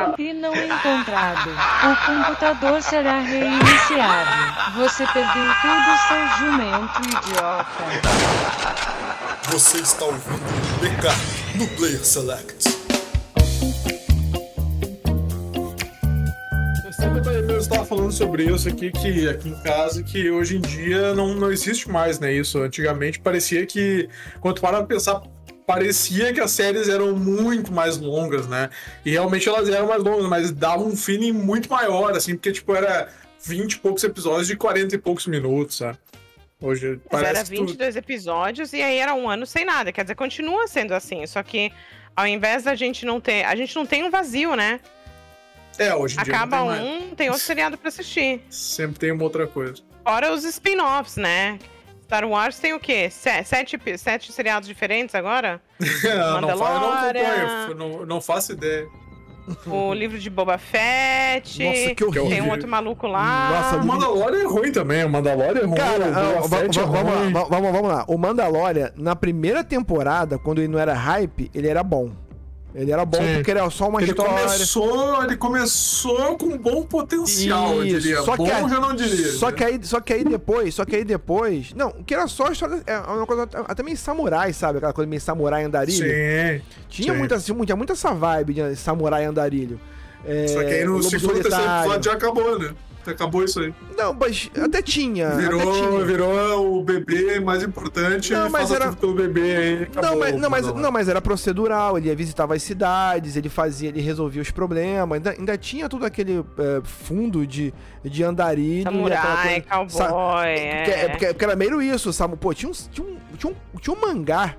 backup não encontrado. O computador será reiniciado. Você perdeu tudo, seu jumento idiota. Você está ouvindo Backup no Player Select. Eu estava falando sobre isso aqui, que aqui em casa, que hoje em dia não, não existe mais, né? Isso. Antigamente parecia que, quando tu para pensar, parecia que as séries eram muito mais longas, né? E realmente elas eram mais longas, mas dava um feeling muito maior, assim, porque, tipo, era 20 e poucos episódios de 40 e poucos minutos, sabe? Hoje Mas era 22 tu... episódios e aí era um ano sem nada. Quer dizer, continua sendo assim. Só que ao invés da gente não ter. A gente não tem um vazio, né? É, hoje em Acaba dia. Acaba um, tem outro seriado pra assistir. Sempre tem uma outra coisa. Fora os spin-offs, né? Star Wars tem o quê? Sete, sete seriados diferentes agora? não, não, não, não faço ideia. O livro de Boba Fett. Nossa, que horrível. Tem um outro maluco lá. Nossa, o Mandalorian é ruim também. O Mandalorian é ruim. Cara, o Boba Fett é vamos, ruim. Lá, vamos, vamos lá. O Mandalorian, na primeira temporada, quando ele não era hype, ele era bom. Ele era bom Sim. porque era só uma ele história. Começou, ele começou com bom potencial, Isso. eu diria. Só bom que, já não diria. Só que, aí, só que aí depois, só que aí depois. Não, que era só história. É uma coisa até meio samurai, sabe? Aquela coisa meio samurai andarilho. Sim. Tinha, Sim. Muita, assim, tinha muita essa vibe de samurai andarilho. É, só que aí no segundo terceiro episódio já acabou, né? Acabou isso aí. Não, mas até tinha. Virou, até tinha. virou o bebê mais importante não, mas era... pelo bebê aí. Acabou, não, mas, não, mas, não, mas era procedural, ele visitava as cidades, ele fazia, ele resolvia os problemas. Ainda, ainda tinha todo aquele é, fundo de, de andarilho. Samurai, cowboy. Sa... É. Porque, porque, porque, era meio isso, sabe? Pô, tinha um, tinha, um, tinha, um, tinha um mangá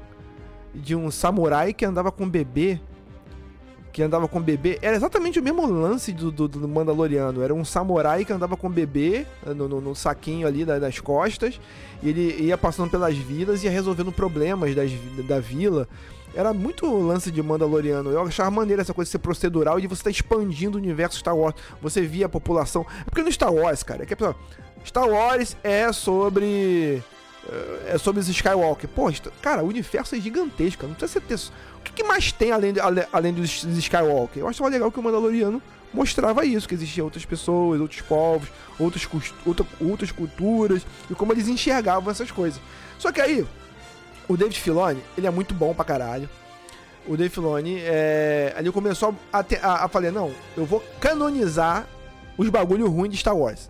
de um samurai que andava com um bebê que andava com bebê. Era exatamente o mesmo lance do, do, do Mandaloriano. Era um samurai que andava com bebê eh, no, no, no saquinho ali das, das costas. E ele ia passando pelas vilas e ia resolvendo problemas das, da vila. Era muito lance de Mandaloriano. Eu achava maneira essa coisa de ser procedural e de você estar tá expandindo o universo Star Wars. Você via a população. É porque no Star Wars, cara, é que a Star Wars é sobre. É sobre os Skywalker. Pô, cara, o universo é gigantesco. Não precisa ter o que, que mais tem além, de, além dos, Skywalker? Eu achava legal que o Mandaloriano mostrava isso, que existiam outras pessoas, outros povos, outras, outra, outras culturas, e como eles enxergavam essas coisas. Só que aí, o David Filoni, ele é muito bom pra caralho. O David Filoni, é, ali começou a, a, a falar, não, eu vou canonizar os bagulho ruins de Star Wars.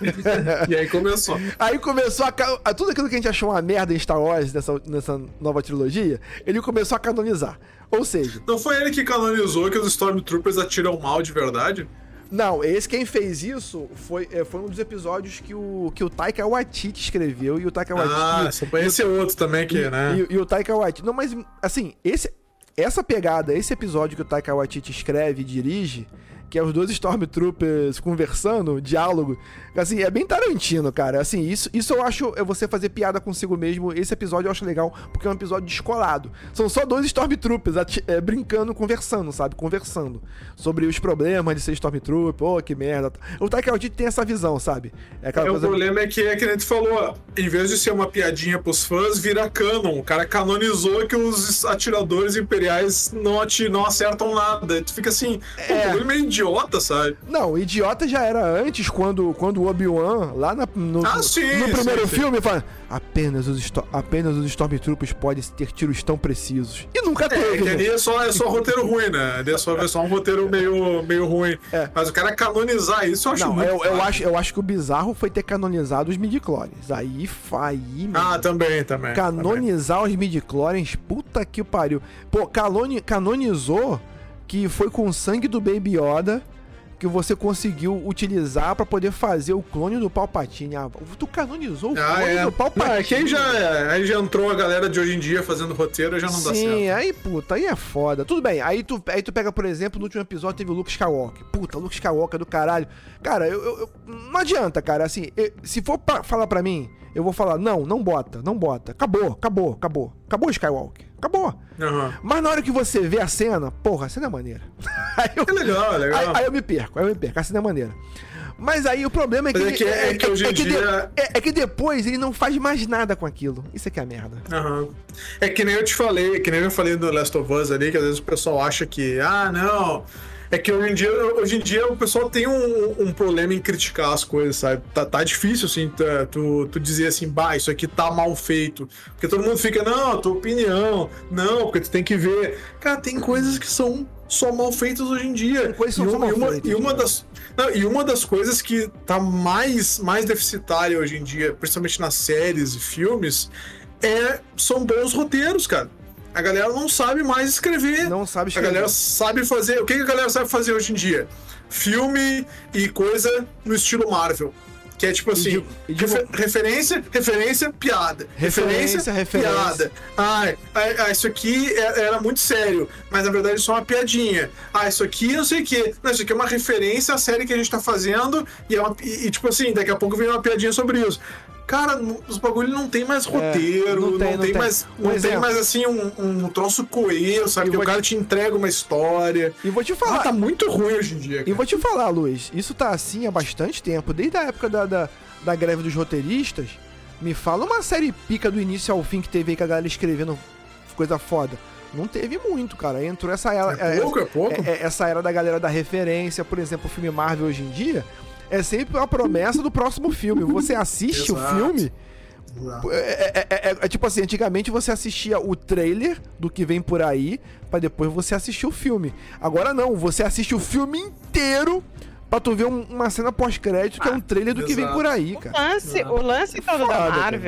e aí começou. Aí começou a, Tudo aquilo que a gente achou uma merda em Star Wars nessa, nessa nova trilogia, ele começou a canonizar. Ou seja. Não foi ele que canonizou que os Stormtroopers atiram mal de verdade? Não, esse quem fez isso foi, é, foi um dos episódios que o, que o Taika Waititi escreveu e o Taika Waititi. Ah, e, esse é outro também que, e, né? E, e, o Taika Waititi. Não, mas assim, esse, essa pegada, esse episódio que o Taika Waititi escreve e dirige, que é os dois Stormtroopers conversando, diálogo. Assim, é bem Tarantino, cara. Assim, isso, isso eu acho é você fazer piada consigo mesmo. Esse episódio eu acho legal, porque é um episódio descolado. São só dois Stormtroopers é, brincando, conversando, sabe? Conversando. Sobre os problemas de ser Stormtrooper, oh, que merda. O Taika Waititi tem essa visão, sabe? É, é coisa... O problema é que, é que a gente falou, em vez de ser uma piadinha pros fãs, vira canon. O cara canonizou que os atiradores imperiais não, ati não acertam nada. Tu fica assim, é... pô, meio idiota, sabe? Não, idiota já era antes, quando, quando o Obi-Wan, lá na, no, ah, sim, no primeiro sim, filme, fala: apenas os, apenas os Stormtroopers podem ter tiros tão precisos. E nunca é, teve. É, né? é só, é só roteiro ruim, né? É só, é só um roteiro meio, meio ruim. É. Mas o cara canonizar isso, eu acho Não, eu, eu, acho, eu acho que o bizarro foi ter canonizado os midi-chlorians. Aí, aí, Ah, também, também. Canonizar também. os midi-chlorians, puta que pariu. Pô, canonizou que foi com o sangue do Baby Yoda que você conseguiu utilizar para poder fazer o clone do Palpatine. Ah, tu canonizou o ah, clone é. do Palpatine. Ah, quem já, aí já entrou a galera de hoje em dia fazendo roteiro, já não Sim, dá certo. Sim, aí, puta, aí é foda. Tudo bem, aí tu, aí tu pega, por exemplo, no último episódio teve o Luke Skywalker. Puta, Luke Skywalker do caralho. Cara, eu, eu, eu não adianta, cara, assim, eu, se for pra falar para mim, eu vou falar, não, não bota, não bota. Acabou, acabou, acabou. Acabou o Skywalker. Acabou. Uhum. Mas na hora que você vê a cena, porra, a cena é maneira. aí eu, é legal, é legal. Aí, aí, eu me perco, aí eu me perco, a cena é maneira. Mas aí o problema é que, é que, é, é, que, hoje em dia... de, é, que depois ele não faz mais nada com aquilo. Isso é que é a merda. Uhum. É que nem eu te falei, que nem eu falei no Last of Us ali, que às vezes o pessoal acha que, ah, não, É que hoje em dia, hoje em dia o pessoal tem um, um problema em criticar as coisas, sabe? Tá, tá difícil, assim, tá- tu, tu dizer assim, bah, isso aqui tá mal feito. Porque todo mundo fica, não, a tua opinião, não, porque tu tem que ver. Cara, tem coisas que são só mal feitas hoje em dia. Coisas e uma, mal e uma, feitas, e uma né? das. não, e uma das coisas que tá mais, mais deficitária hoje em dia, principalmente nas séries e filmes, é, são bons roteiros, cara. A galera não sabe mais escrever. Não sabe A escrever. galera sabe fazer. O que a galera sabe fazer hoje em dia? Filme e coisa no estilo Marvel. Que é tipo assim, refer- referência, referência, piada. Referência, referência. piada. Ai, ai, ai, isso aqui é- era muito sério, mas na verdade é só uma piadinha. Ah, isso aqui não sei o quê. Não, isso aqui é uma referência à série que a gente tá fazendo e, é uma- e- e, tipo assim, daqui a pouco vem uma piadinha sobre isso. Cara, os bagulho não tem mais roteiro, É, não tem, tem, não tem. mais, Um não tem mais assim um, um troço coeso, sabe? E Que o cara te entrega uma história. E vou te Ah, falar, tá muito ruim hoje em dia. E Cara. vou te falar, Luiz, isso tá assim há bastante tempo, desde a época da, da, da greve dos roteiristas. Me fala uma série pica do início ao fim que teve aí com a galera escrevendo coisa foda. Não teve muito, cara. Entrou essa era. É pouco, é pouco. é- é- essa era da galera da referência, por exemplo, o filme Marvel hoje em dia. É sempre a promessa do próximo filme. Você assiste o filme. É, é- é- é- é tipo assim, antigamente você assistia o trailer do que vem por aí, pra depois você assistir o filme. Agora não, você assiste o filme inteiro pra tu ver um- uma cena pós-crédito que é um trailer do que vem por aí, O cara. lance, o lance todo Foda, da cara.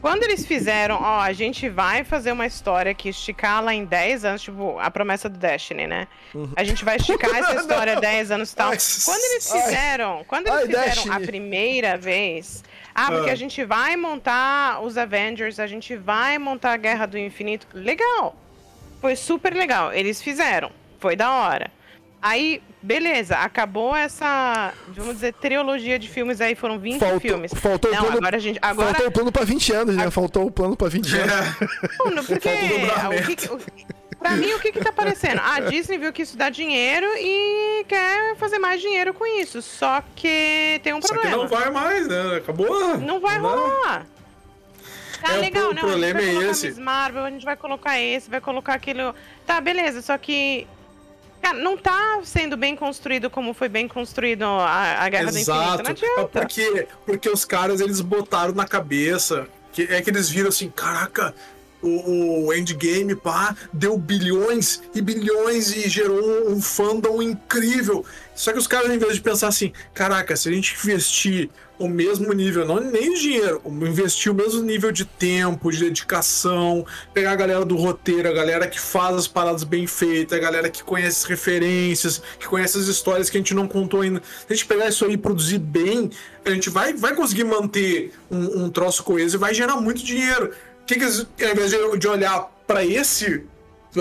Quando eles fizeram, ó, a gente vai fazer uma história que esticar lá em 10 anos, tipo, a promessa do Destiny, né? A gente vai esticar essa história 10 anos e tal. Ai, Quando eles ai. fizeram, quando eles Ai, fizeram Destiny. a primeira vez, ah, porque Ah. a gente vai montar os Avengers, a gente vai montar a Guerra do Infinito. Legal. Foi super legal. Eles fizeram. Foi da hora. Aí, beleza, acabou essa, vamos dizer, trilogia de filmes aí, foram 20 Faltou, filmes. faltou, o Não, plano, agora a gente. Agora. faltou o plano pra 20 anos, né? Faltou o plano pra 20 anos. É. Mano, porque. O o que, que- o- pra mim, o que que tá aparecendo? A Disney viu que isso dá dinheiro e quer fazer mais dinheiro com isso. Só que tem um Só que problema. não vai mais, né? Acabou. Não vai dá. rolar. Tá É, o legal, pro- não. problema a gente é vai colocar esse. Miss Marvel, a gente vai colocar esse, vai colocar aquilo. Tá, beleza, só que. Cara, não tá sendo bem construído como foi bem construído a, a Guerra do Infinito. Não Exato. Adianta. porque, porque os caras eles botaram na cabeça. Que, é que eles viram assim, caraca, o, o Endgame, pá, deu bilhões e bilhões e gerou um fandom incrível. Só que os caras, em vez de pensar assim, caraca, se a gente investir o mesmo nível, não nem de dinheiro, investir o mesmo nível de tempo, de dedicação, pegar a galera do roteiro, a galera que faz as paradas bem feitas, a galera que conhece as referências, que conhece as histórias que a gente não contou ainda. Se a gente pegar isso aí e produzir bem, a gente vai, vai conseguir manter um, um troço coeso e vai gerar muito dinheiro. Que, que eles, ao invés de, de olhar para esse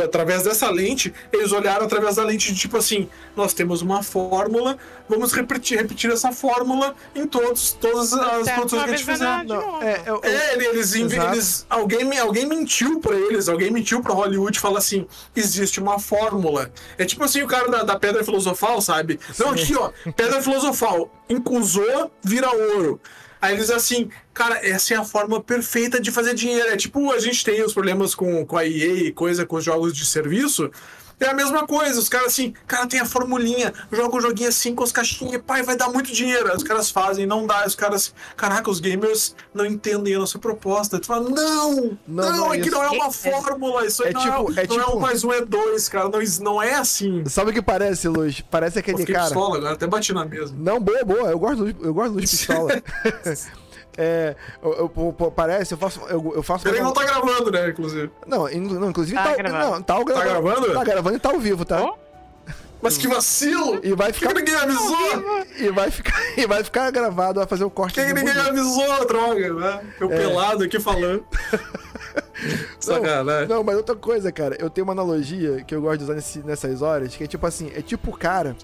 através dessa lente, eles olharam através da lente de tipo assim, nós temos uma fórmula, vamos repetir, repetir essa fórmula em todos, todas as Certo, produções que a gente fizer. Não, é, eu- eu- É, ele- eles, eles alguém, alguém mentiu pra eles, alguém mentiu pra Hollywood e fala assim: existe uma fórmula. É tipo assim o cara da, da pedra filosofal, sabe? Não, aqui ó, pedra filosofal, incusou, vira ouro. Aí eles assim, cara, essa é a forma perfeita de fazer dinheiro. É tipo, a gente tem os problemas com, com a EA e coisa com os jogos de serviço. É a mesma coisa, os caras assim, cara, tem a formulinha, joga o joguinho assim com as caixinhas, pai, vai dar muito dinheiro. Os caras fazem, não dá, os caras, caraca, os gamers não entendem a nossa proposta. Tu fala, não, Não, não, é é que isso. não é uma É- fórmula, isso aí é não, tipo- é, é não é tipo- um mais um é dois, cara, não, não é assim. Sabe o que parece, Luz? Parece Eu aquele fiquei cara. pistola agora, até bati na mesa. Não, boa, boa. Eu gosto eu gosto do Luz Pistola. é, eu, eu- pô, parece, eu faço. Eu, eu faço. Peraí, não tá gravando, né, inclusive. Não, in- não, inclusive Tá tá, gravando. não, tá, o Tá gravando? Tá gravando e tá ao vivo, tá? Oh, Mas que vacilo! E vai ficar. que ninguém avisou? E vai ficar, e vai ficar gravado, vai fazer o corte. Que, que ninguém bonito. avisou, droga, né? Eu É. pelado aqui falando. Sacanagem. Não, mas outra coisa, cara, eu tenho uma analogia que eu gosto de usar nesse- nessas horas, que é tipo assim, é tipo o cara,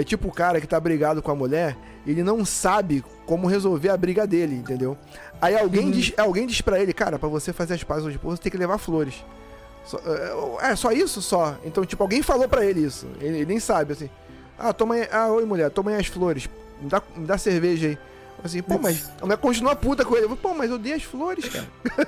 é tipo o cara que tá brigado com a mulher, ele não sabe como resolver a briga dele, entendeu? Aí alguém, Uhum. diz, alguém diz pra ele, cara, pra você fazer as pazes hoje, você tem que levar flores. Só- é, é só isso só. Então, tipo, alguém falou pra ele isso. Ele, ele nem sabe, assim. Ah, toma aí, ah, oi mulher, toma aí as flores. Me dá, me dá cerveja aí. Assim, pô, mas a mulher continua puta com ele. Pô, mas eu dei as flores, cara.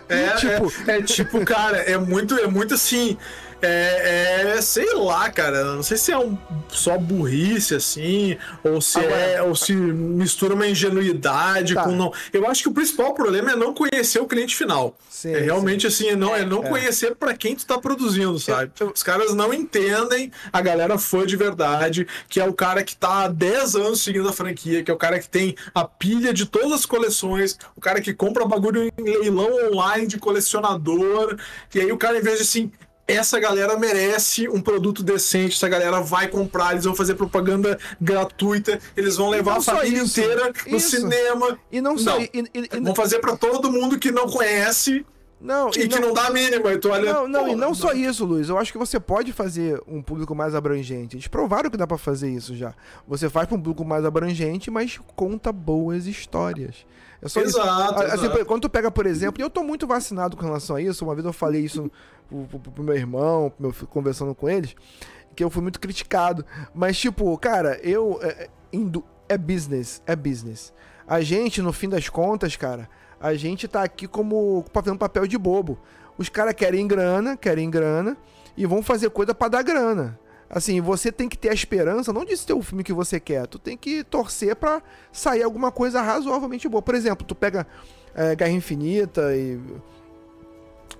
É, Tipo- é, é tipo, cara, é muito, é muito assim. É, é, sei lá, cara. Não sei se é um, só burrice, assim, ou se Agora- é, ou se mistura uma ingenuidade Tá. com não. Eu acho que o principal problema é não conhecer o cliente final. Sim, é realmente assim, é não, é não É. conhecer pra quem tu tá produzindo, sabe? eu- Os caras não entendem a galera fã de verdade, que é o cara que tá há 10 anos seguindo a franquia, que é o cara que tem a pilha de todas as coleções, o cara que compra bagulho em leilão online de colecionador, e aí o cara, em vez de assim. Essa galera merece um produto decente, essa galera vai comprar, eles vão fazer propaganda gratuita, eles vão levar não a família isso, inteira no isso. cinema. E não só. Não. E, e- e- Vão fazer pra todo mundo que não conhece não, e, que não dá a mínima. E tu olha. Não, não, pô, e não só isso, Luiz. Eu acho que você pode fazer um público mais abrangente. Eles provaram que dá pra fazer isso já. Você faz pra um público mais abrangente, mas conta boas histórias. É só isso. Exato, Ah, Assim, exato. quando tu pega, por exemplo, e eu tô muito vacinado com relação a isso. Uma vez eu falei isso pro, pro- pro meu irmão, meu conversando com eles, que eu fui muito criticado. Mas, tipo, cara, eu. É, é, indo- é business, é business. A gente, no fim das contas, cara, a gente tá aqui como fazendo papel de bobo. Os caras querem grana, querem grana e vão fazer coisa pra dar grana. Assim, você tem que ter a esperança, não de ter o filme que você quer, tu tem que torcer pra sair alguma coisa razoavelmente boa. Por exemplo, tu pega é, Guerra Infinita e.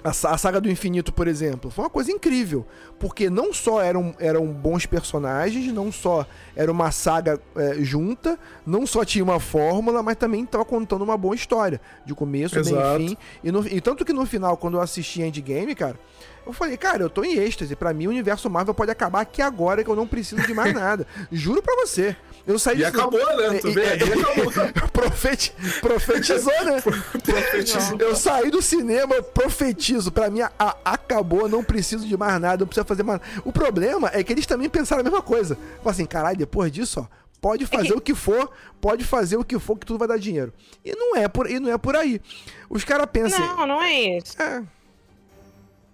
A, sa- a saga do infinito, por exemplo, foi uma coisa incrível. Porque não só eram, eram bons personagens, não só era uma saga é, junta, não só tinha uma fórmula, mas também estava contando uma boa história. De começo, meio Exato. e fim. E, no- e tanto que no final, quando eu assisti Endgame, cara, eu falei, cara, eu tô em êxtase. Pra mim, o universo Marvel pode acabar aqui agora, que eu não preciso de mais nada. Juro pra você. Eu saí E do acabou, né? Tu E- vê, e- ali acabou. Profeti... Profetizou, né? Profetizou. Eu saí do cinema, eu profetizo. Pra mim, a- a- acabou, não preciso de mais nada, não precisa fazer mais nada. O problema é que eles também pensaram a mesma coisa. Falaram assim, caralho, depois disso, ó, pode fazer que- o que for, pode fazer o que for, que tudo vai dar dinheiro. E não é por, e não é por aí. Os caras pensam. Não, não é isso. É,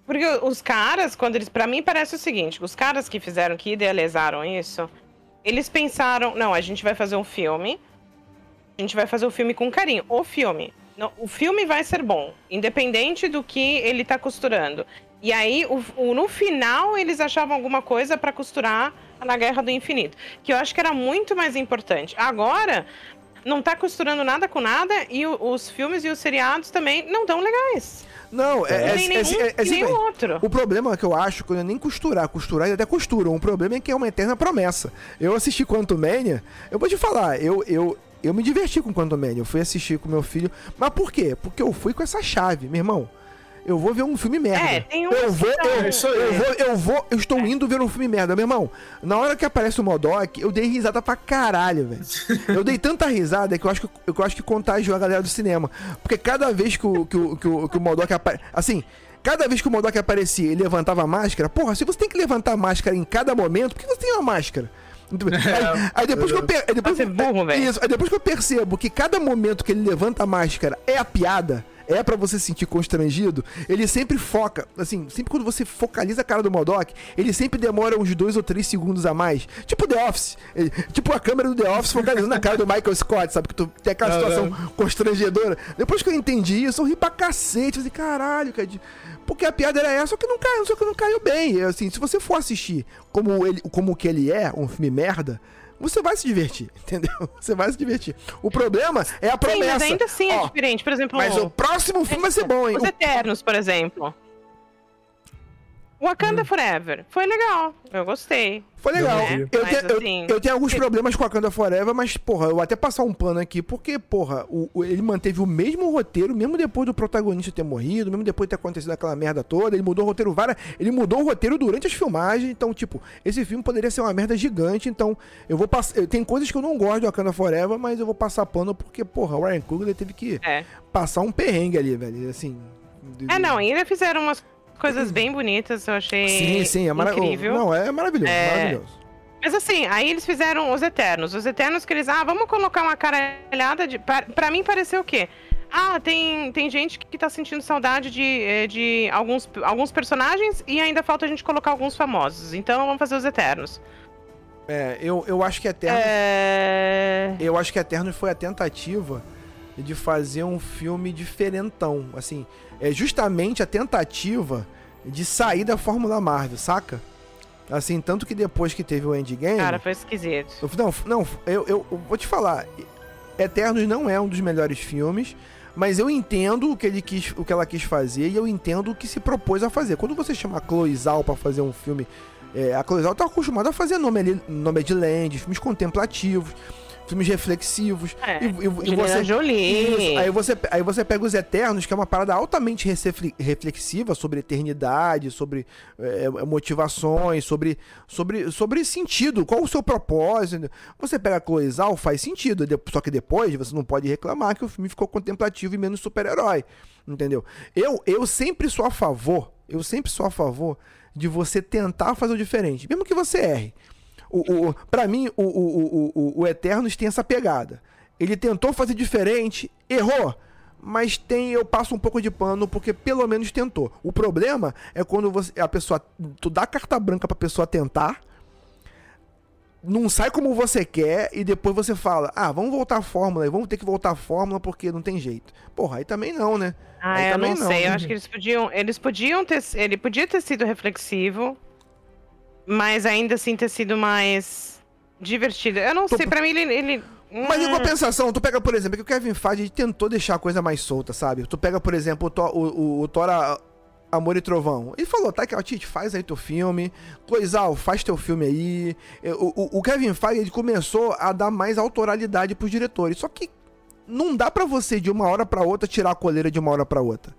Porque os caras, quando eles. Pra mim parece o seguinte: os caras que fizeram, que idealizaram isso, eles pensaram, não, a gente vai fazer um filme. A gente vai fazer o filme com carinho. O filme. Não, o filme vai ser bom, independente do que ele tá costurando. E aí, o- o- no final, eles achavam alguma coisa pra costurar na Guerra do Infinito. Que eu acho que era muito mais importante. Agora, não tá costurando nada com nada e o- os filmes e os seriados também não tão legais. Não, é, é, nem é, nenhum, é, é, e nem o outro. O problema que eu acho que não é nem costurar, costurar eles até costuram. O problema é que é uma eterna promessa. Eu assisti Quantum Mania, eu vou te falar, eu, eu, eu me diverti com Quantum Mania. Eu fui assistir com meu filho. Mas por quê? Porque eu fui com essa chave, meu irmão. Eu vou ver um filme merda. É, tem um eu vou, que eu. É aí. eu vou, eu vou, eu estou indo ver um filme merda, meu irmão. Na hora que aparece o Modok, eu dei risada pra caralho, velho. Eu dei tanta risada que eu acho que eu acho que contagiou a galera do cinema. Porque cada vez que o, que o, que o, que o Modok aparece. Assim, cada vez que o Modok aparecia e levantava a máscara, porra, se você tem que levantar a máscara em cada momento, por que você tem uma máscara? Aí, aí depois que eu per- aí depois, burro, velho. Isso, aí depois que eu percebo que cada momento que ele levanta a máscara é a piada, é pra você se sentir constrangido, ele sempre foca, assim, sempre quando você focaliza a cara do Modok, ele sempre demora uns dois ou três segundos a mais. Tipo The Office. Ele- tipo a câmera do The Office focalizando a cara do Michael Scott, sabe? Que tu tem aquela situação constrangedora. Depois que eu entendi isso, eu ri pra cacete. Falei, caralho, cara. Porque a piada era essa, só que não caiu, só que não caiu bem. Assim, se você for assistir como ele, como que ele é, um filme merda, você vai se divertir, entendeu? Você vai se divertir. O problema é a Sim, promessa. mas ainda assim é Ó, diferente. Por exemplo, Mas o próximo filme vai ser bom, hein? Os Eternos, por exemplo. Wakanda Forever. Foi legal. Eu gostei. Foi legal. Eu não vi. Eu, Mas, eu- assim, eu tenho alguns se- problemas com a Wakanda Forever, mas, porra, eu vou até passar um pano aqui, porque, porra, o- o- ele manteve o mesmo roteiro, mesmo depois do protagonista ter morrido, mesmo depois de ter acontecido aquela merda toda, ele mudou o roteiro várias. Ele mudou o roteiro durante as filmagens, então, tipo, esse filme poderia ser uma merda gigante, então eu vou passar. Tem coisas que eu não gosto de Wakanda Forever, mas eu vou passar pano porque, porra, o Ryan Coogler teve que É. passar um perrengue ali, velho. Assim. de- É, não, e ainda fizeram umas coisas bem bonitas, eu achei Sim, sim, é maravilhoso. incrível. Não, é maravilhoso, É. maravilhoso. Mas assim, aí eles fizeram os Eternos. Os Eternos que eles, ah, vamos colocar uma caralhada de... Pra, pra mim pareceu o quê? Ah, tem, tem gente que tá sentindo saudade de, eh, de alguns, alguns personagens e ainda falta a gente colocar alguns famosos. Então vamos fazer os Eternos. É, eu, eu acho que Eternos. É... Eu acho que Eternos foi a tentativa de fazer um filme diferentão. Assim, é justamente a tentativa de sair da Fórmula Marvel, saca? Assim, tanto que depois que teve o Endgame. Cara, foi esquisito. eu- não, não, eu, eu, eu vou te falar. Eternos não é um dos melhores filmes, mas eu entendo o que, ele quis, o que ela quis fazer e eu entendo o que se propôs a fazer. Quando você chama a Chloe Zhao pra fazer um filme. é, a Chloe Zhao tá acostumada a fazer nome, ali- nome de land, filmes contemplativos, filmes reflexivos. É, e, e- e você, Jolie. isso. Aí você, aí você pega os Eternos, que é uma parada altamente reflexiva sobre eternidade, sobre é, motivações, sobre, sobre, sobre sentido, qual o seu propósito. Você pega Zhao, faz sentido, só que depois você não pode reclamar que o filme ficou contemplativo e menos super-herói, entendeu? Eu, eu sempre sou a favor, eu sempre sou a favor de você tentar fazer o diferente, mesmo que você erre. O, o, pra mim, o, o, o, o, Eternos tem essa pegada. Ele tentou fazer diferente, errou. Mas tem, eu passo um pouco de pano porque pelo menos tentou. O problema é quando você, a pessoa, tu dá carta branca pra pessoa tentar, não sai como você quer e depois você fala: "Ah, vamos voltar à fórmula, e vamos ter que voltar à fórmula porque não tem jeito". Porra, aí também não, né? Ah, Aí eu não não, sei. né? Eu acho que eles podiam. Eles podiam ter. Ele podia ter sido reflexivo, mas ainda assim ter sido mais divertido. Eu não Tô- sei, pra mim ele. ele Mas em hum, compensação, tu pega, por exemplo, que o Kevin Feige tentou deixar a coisa mais solta, sabe? Tu pega, por exemplo, o, Thor- o, o, o Thor a- Amor e Trovão. Ele falou, tá, Tite, faz aí teu filme. Coisal, faz teu filme aí. O, o- o Kevin Feige, ele começou a dar mais autoralidade pros diretores. Só que não dá pra você, de uma hora pra outra, tirar a coleira de uma hora pra outra.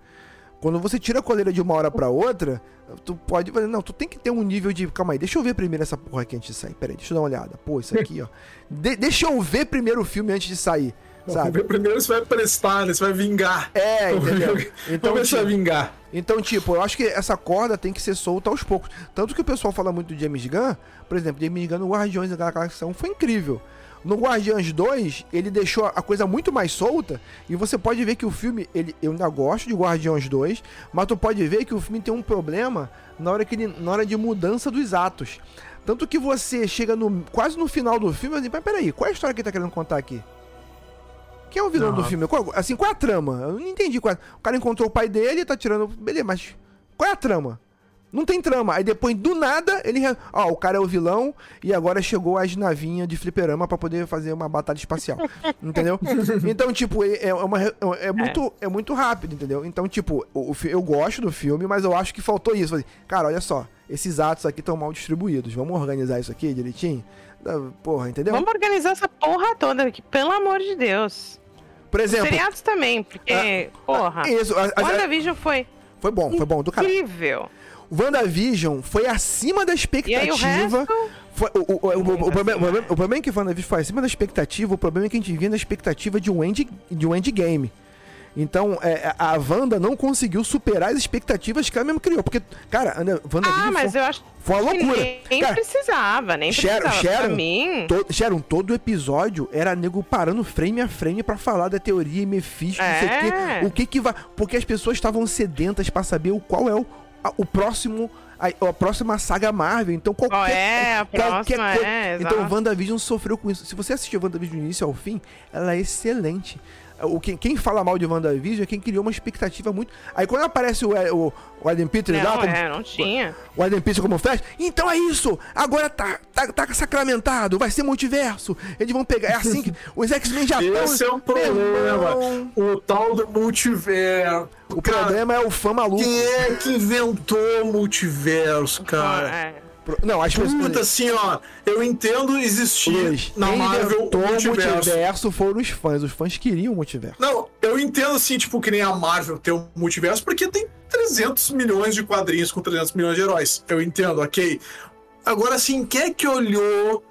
Quando você tira a coleira de uma hora pra outra, tu pode fazer. Não, tu tem que ter um nível de. Calma aí, deixa eu ver primeiro essa porra aqui antes de sair. Pera aí, deixa eu dar uma olhada. Pô, isso aqui, ó. De- deixa eu ver primeiro o filme antes de sair. Sabe? Primeiro você vai prestar, né? Você vai vingar. É, entendeu? Então, Vamos ver tipo, vingar. então, tipo, eu acho que essa corda tem que ser solta aos poucos. Tanto que o pessoal fala muito do James Gunn, por exemplo, James Gunn no Guardiões da Galáxia 1 foi incrível. No Guardiões 2, ele deixou a coisa muito mais solta, e você pode ver que o filme, ele, eu ainda gosto de Guardiões 2, mas tu pode ver que o filme tem um problema na hora, que ele, na hora de mudança dos atos. Tanto que você chega no, quase no final do filme e diz, mas peraí, qual é a história que ele tá querendo contar aqui? Quem é o vilão Não. do filme? Qual- assim, qual é a trama? Eu não entendi. Qual é. O cara encontrou o pai dele e tá tirando. Beleza, mas qual é a trama? Não tem trama. Aí depois, do nada, ele. Ó, o cara é o vilão e agora chegou as navinhas de fliperama pra poder fazer uma batalha espacial. entendeu? Então, tipo, é, é uma, re- é, muito, é muito rápido, entendeu? Então, tipo, o, eu gosto do filme, mas eu acho que faltou isso. Falei, cara, olha só, esses atos aqui estão mal distribuídos. Vamos organizar isso aqui direitinho? Da- Porra, entendeu? Vamos organizar essa porra toda aqui, pelo amor de Deus. Por exemplo. Seriados também, porque, porra. Isso, a- a- WandaVision foi foi bom, foi bom do cara. incrível. WandaVision foi acima da expectativa. o problema, é que WandaVision foi acima da expectativa, o problema é que a gente vinha na expectativa de um, end, de um endgame. Então, é, a Wanda não conseguiu superar as expectativas que ela mesmo criou. Porque, cara, a WandaVision Ah, mas foi, eu acho foi uma que loucura. nem Cara, precisava, nem Sharon- precisava. Sharon- Pra mim, To, Sharon, todo episódio era nego parando frame a frame pra falar da teoria e Mephisto, não sei o É. quê. O que que vai... Porque as pessoas estavam sedentas pra saber o qual é o, o próximo... A, a próxima saga Marvel. Então qualquer... Qual é a qualquer próxima, coisa- é, Então. WandaVision sofreu com isso. Se você assistiu WandaVision do início ao fim, ela é excelente. O, quem, quem fala mal de WandaVision é quem criou uma expectativa muito... Aí quando aparece o, o, o Eden Peter lá... não, como- é, não tinha. o Eden Peter como Flash. Então é isso! Agora tá, tá, tá sacramentado, vai ser multiverso. Eles vão pegar. É assim que os X-Men já estão. Esse é o problema. O tal do multiverso. O Cara, problema é o fã maluco. Quem é que inventou o multiverso, cara? É. Não, as pessoas. Puta, assim, ó, eu entendo existir Luiz, na Marvel o multiverso. multiverso foram os fãs. Os fãs queriam o multiverso. Não, eu entendo, assim, tipo, que nem a Marvel ter um multiverso, porque tem 300 milhões de quadrinhos com 300 milhões de heróis. Eu entendo, ok. Agora, assim, quem é que olhou...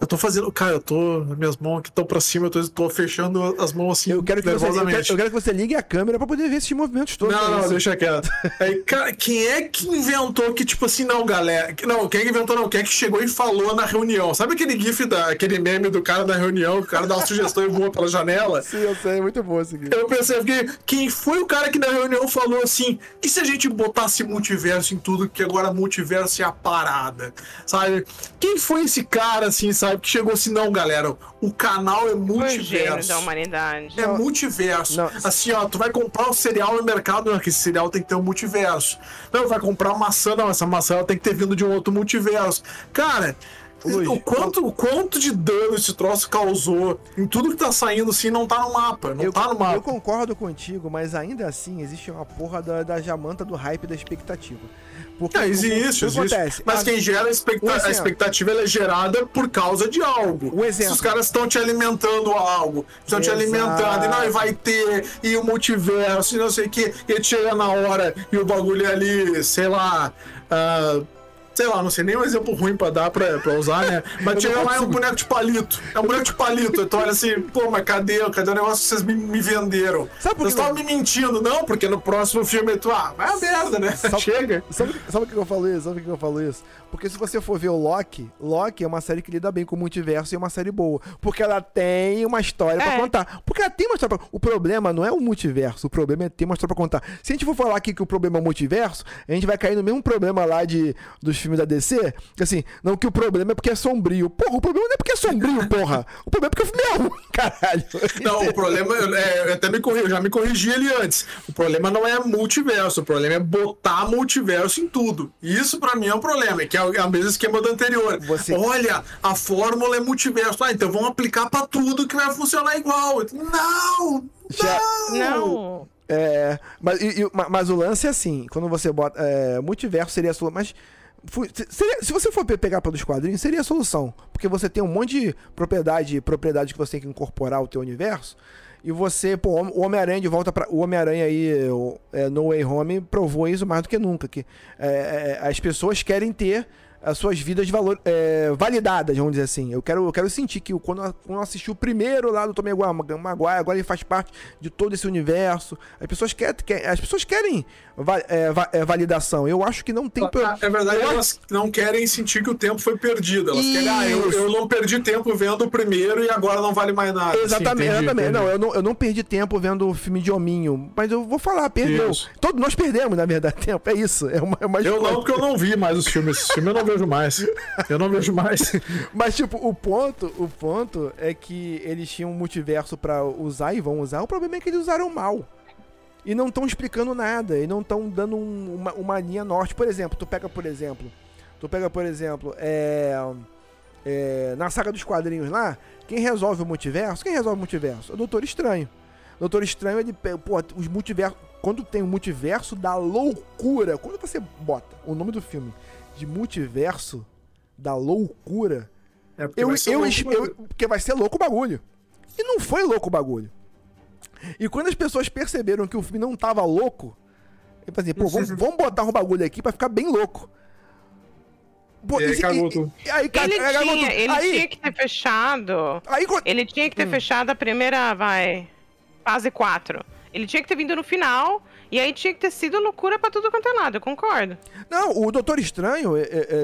Eu tô fazendo... Cara, eu tô... Minhas mãos aqui estão pra cima, eu tô, tô fechando as mãos, assim, Eu quero, que você, eu, quero, eu quero que você ligue a câmera pra poder ver esses movimentos todos. Não, não, isso. deixa quieto. Aí, cara, quem é que inventou que, tipo assim, não, galera. Não, quem é que inventou, não? Quem é que chegou e falou na reunião? Sabe aquele gif, da, aquele meme do cara na reunião, que o cara dá uma sugestão e voa pela janela? Sim, eu sei, é muito bom isso aqui. Eu pensei, fiquei, quem foi o cara que na reunião falou assim: e se a gente botasse multiverso em tudo, que agora multiverso é a parada? Sabe? Quem foi esse cara, assim, sabe? Que chegou assim, não, galera, o canal é multiverso. da humanidade. É multiverso. Não. Assim, ó, tu vai comprar um cereal no mercado, não, que esse cereal tem que ter um multiverso. Não, vai comprar uma maçã, não, essa maçã ela tem que ter vindo de um outro multiverso. Cara, Luiz, o quanto, o quanto de dano esse troço causou em tudo que tá saindo assim não tá no mapa. Não eu, tá no mapa. eu concordo contigo, mas ainda assim existe uma porra da, da jamanta do hype da expectativa. Porque o- existe, o que existe. acontece? Mas A- quem gera a, expecta- Um a expectativa é gerada por causa de algo. Um exemplo. Se os caras estão te alimentando algo, estão te alimentando, e não, e vai ter, e o multiverso, e não sei o que, e chega na hora e o bagulho é ali, sei lá. ah, Sei lá, não sei nem um exemplo ruim pra dar pra, pra usar, né? Mas chega não lá é um boneco de palito. É um boneco de palito. Então olha assim, pô, mas cadê? Cadê o negócio que vocês me, me venderam? Sabe por Vocês estavam me mentindo, não? Porque no próximo filme tu, ah, vai a merda, né? Chega. Sabe, sabe por que eu falo isso? Sabe por que eu falo isso? Porque se você for ver o Loki, Loki é uma série que lida bem com o multiverso e é uma série boa. Porque ela tem uma história pra É. contar. Porque ela tem uma história pra... O problema não é o multiverso, o problema é ter uma história pra contar. Se a gente for falar aqui que o problema é o multiverso, a gente vai cair no mesmo problema lá de, dos filmes da DC. que Assim, não que o problema é porque é sombrio. Porra, o problema não é porque é sombrio, porra. O problema é porque o filme é ruim, caralho. Não, o problema é, eu até me corri, eu já me corrigi ali antes. O problema não é multiverso, o problema é botar multiverso em tudo. Isso pra mim é um problema, que é o é o mesmo esquema do anterior. Você- Olha, a fórmula é multiverso. Ah, então vamos aplicar pra tudo que vai funcionar igual. Não! Já- Não! Não. É, mas, e- e- ma- mas o lance é assim, quando você bota. É, multiverso seria a solução. Mas. Seria- se você for pe- pegar pelos quadrinhos, seria a solução. Porque você tem um monte de propriedade, propriedade que você tem que incorporar ao teu universo. E você, pô, o Homem-Aranha de volta para O Homem-Aranha aí, é, No Way Home, provou isso mais do que nunca. Que é, é, as pessoas querem ter as suas vidas valor, é, validadas, vamos dizer assim. Eu quero, eu quero sentir que quando, eu- quando eu assisti o primeiro lá do Tommy Maguire, agora ele faz parte de todo esse universo. As pessoas querem, quer- as pessoas querem va- é, va- é, validação. Eu acho que não tem... pro- É verdade, eu elas não querem sentir que o tempo foi perdido. Elas querem, ah, eu, eu não perdi tempo vendo o primeiro e agora não vale mais nada. Exatamente, Sim, entendi, exatamente. entendi. Não, eu não, eu não perdi tempo vendo o filme de hominho, mas eu vou falar, perdeu. Isso. Todos nós perdemos, na verdade, tempo. É isso. É uma, é uma Eu não, porque eu não vi mais os filmes. Esse filme eu não vejo mais. Eu não vejo mais. Mas, tipo, o ponto, o ponto é que eles tinham um multiverso pra usar e vão usar. O problema é que eles usaram mal. E não estão explicando nada. E não estão dando um- uma, uma linha norte. Por exemplo, tu pega, por exemplo. Tu pega, por exemplo, é, é, na saga dos quadrinhos lá, quem resolve o multiverso? Quem resolve o multiverso? O Doutor Estranho. O Doutor Estranho, ele pô, os multiversos. Quando tem o multiverso da loucura, quando você bota o nome do filme de multiverso da loucura, É porque eu, vai ser eu, louco, eu- porque vai ser louco o bagulho. E não foi louco o bagulho. E quando as pessoas perceberam que o filme não tava louco, eu falei, pô, vamos, vamos botar um bagulho aqui pra ficar bem louco. Pô, E aí se- cagou tudo. e aí, ca- Ele, cagou tinha, tudo. ele aí, tinha que ter fechado. aí, Ele tinha que ter Hum. fechado a primeira, vai. Fase 4. Ele tinha que ter vindo no final. E aí tinha que ter sido loucura pra tudo quanto é lado, eu concordo. Não, o Doutor Estranho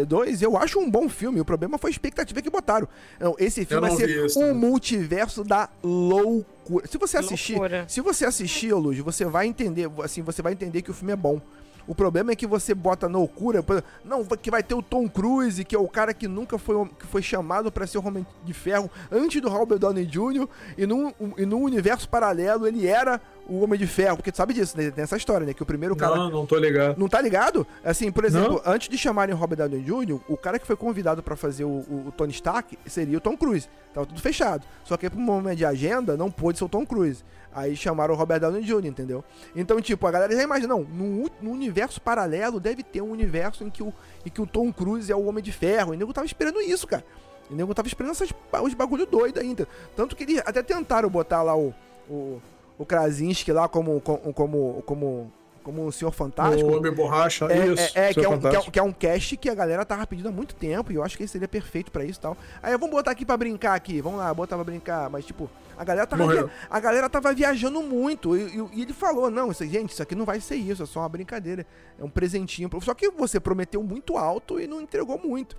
2, eu acho um bom filme. O problema foi a expectativa que botaram. Não, esse filme vai ser vi esse um também. multiverso da loucura. Se você assistir, Loucura. se você assistir, ô Luz, você vai entender, assim, você vai entender que o filme é bom. O problema é que você bota na loucura, por exemplo, não, que vai ter o Tom Cruise, que é o cara que nunca foi, que foi chamado pra ser o Homem de Ferro antes do Robert Downey Jr. E num, e num universo paralelo ele era o Homem de Ferro, porque tu sabe disso, né? Tem essa história, né? Que o primeiro cara Não, não tô ligado. não tá ligado? Assim, por exemplo, antes de chamarem o Robert Downey Jr., o cara que foi convidado pra fazer o, o- Tony Stark seria o Tom Cruise. Tava tudo fechado. Só que por um momento de agenda, não pôde ser o Tom Cruise. Aí chamaram o Robert Downey Jr., entendeu? Então, tipo, a galera já imagina, não, u- num universo paralelo deve ter um universo em que, o, em que o Tom Cruise é o Homem de Ferro. E o nego tava esperando isso, cara. E o nego tava esperando essas, os bagulho doido ainda. Tanto que eles até tentaram botar lá o, o, o Krasinski lá como, como, como, como, o Senhor Fantástico. O Homem Borracha, É, isso. é, é, que, é um, que, é, que é um cast que a galera tava pedindo há muito tempo e eu acho que ele seria perfeito pra isso e tal. Aí vamos botar aqui pra brincar aqui, vamos lá, botar pra brincar, mas tipo, a galera tava, via- a galera tava viajando muito e, e- e ele falou, não, isso, gente, isso aqui não vai ser isso, é só uma brincadeira, é um presentinho. pro-" Só que você prometeu muito alto e não entregou muito.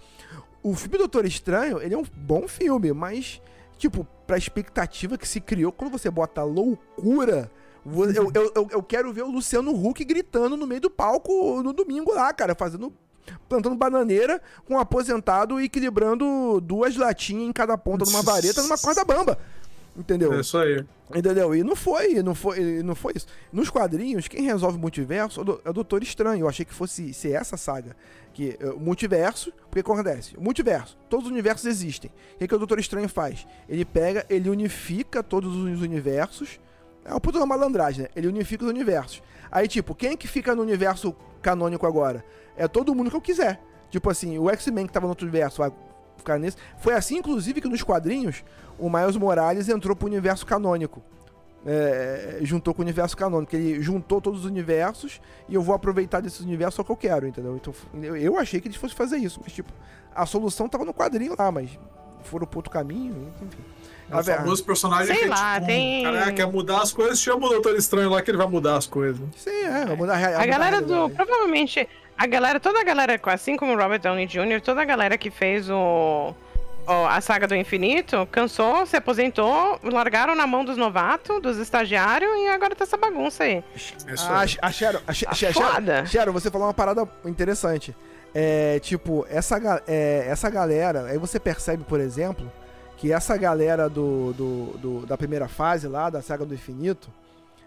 O filme Doutor Estranho, ele é um bom filme, mas, tipo, pra expectativa que se criou, quando você bota loucura... Eu, eu, eu, eu quero ver o Luciano Huck gritando no meio do palco no domingo lá, cara, fazendo plantando bananeira com um aposentado e equilibrando duas latinhas em cada ponta de uma vareta numa corda bamba. Entendeu? É isso aí. Entendeu? E não foi, não foi, não foi isso. Nos quadrinhos, quem resolve o multiverso é o é Doutor Estranho. Eu achei que fosse ser essa saga. Que é, o multiverso, porque o que acontece? O multiverso, todos os universos existem. O que, que o Doutor Estranho faz? Ele pega, ele unifica todos os universos. É uma puta malandragem, né? Ele unifica os universos. Aí, tipo, quem é que fica no universo canônico agora? É todo mundo que eu quiser. Tipo assim, o X-Men que tava no outro universo ficar nesse. Foi assim, inclusive, que nos quadrinhos o Miles Morales entrou pro universo canônico. É, juntou com o universo canônico. Ele juntou todos os universos e eu vou aproveitar desses universos só que eu quero, entendeu? Então, eu, achei que eles fossem fazer isso, mas tipo, a solução tava no quadrinho lá, mas foram pro outro caminho, enfim. É A o famoso personagem Sei que lá, tipo, tem- cara quer mudar as coisas, chama o Doutor Estranho lá que ele vai mudar as coisas. Sim, é, vou mudar A mudar galera do. realidade. Provavelmente. A galera, toda a galera, assim como o Robert Downey Jr., toda a galera que fez o. o- a saga do infinito, cansou, se aposentou, largaram na mão dos novatos, dos estagiários, e agora tá essa bagunça aí. Ah, a Sharon, a. Sharon, Sharon, você falou uma parada interessante. É, tipo, essa, é, essa galera, aí você percebe, por exemplo, que essa galera do, do- do- da primeira fase lá, da saga do infinito,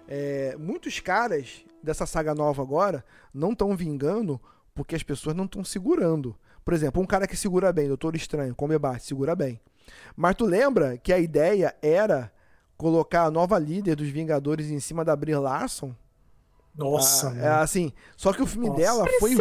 é, muitos caras dessa saga nova agora não estão vingando porque as pessoas não estão segurando. Por exemplo, um cara que segura bem, Doutor Estranho, Comebate, segura bem. Mas tu lembra que a ideia era colocar a nova líder dos Vingadores em cima da Brie Larson? Nossa, Ah, mano. é assim, só que o filme Nossa. dela foi.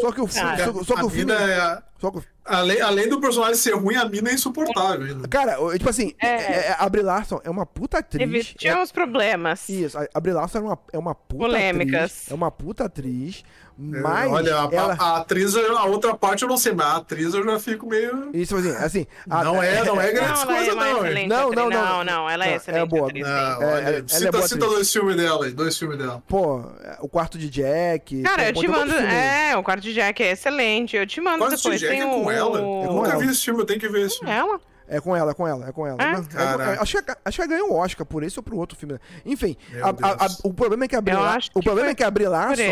Só que o filme. Cara, Só, só que a o filme. é- que além, além do personagem ser ruim, a mina é insuportável. Cara, tipo assim, É. é- é- a Brie Larson é uma puta atriz. tinha uns problemas. Isso, a- a Brie Larson é uma, é uma puta Polêmicas. atriz. É uma puta atriz, É, mas Olha, a, ela. a atriz, a outra parte eu não sei, mas a atriz eu já fico meio. Isso, assim, assim. a- Não é, não é é coisas, uma não, excelente Não, não, não. não, não, ela é Não, é excelente boa. atriz. Não, É, olha, é cita, boa cita atriz. dois filmes dela aí, dois filmes dela. Pô, o quarto de Jack. Cara, eu te mando. É, o quarto de Jack é excelente. Eu te mando depois. Tem é o. com ela. o- Eu com nunca ela. vi esse filme, eu tenho que ver esse filme. Ela? É com ela, é com ela, é com ela. É? Não, Caraca. acho, que, acho que ela ganhou o Oscar por esse ou pro outro filme. né? Enfim, a- a- a- o problema é que a Brie Eu La- acho o que problema é que a Brie Por Larson,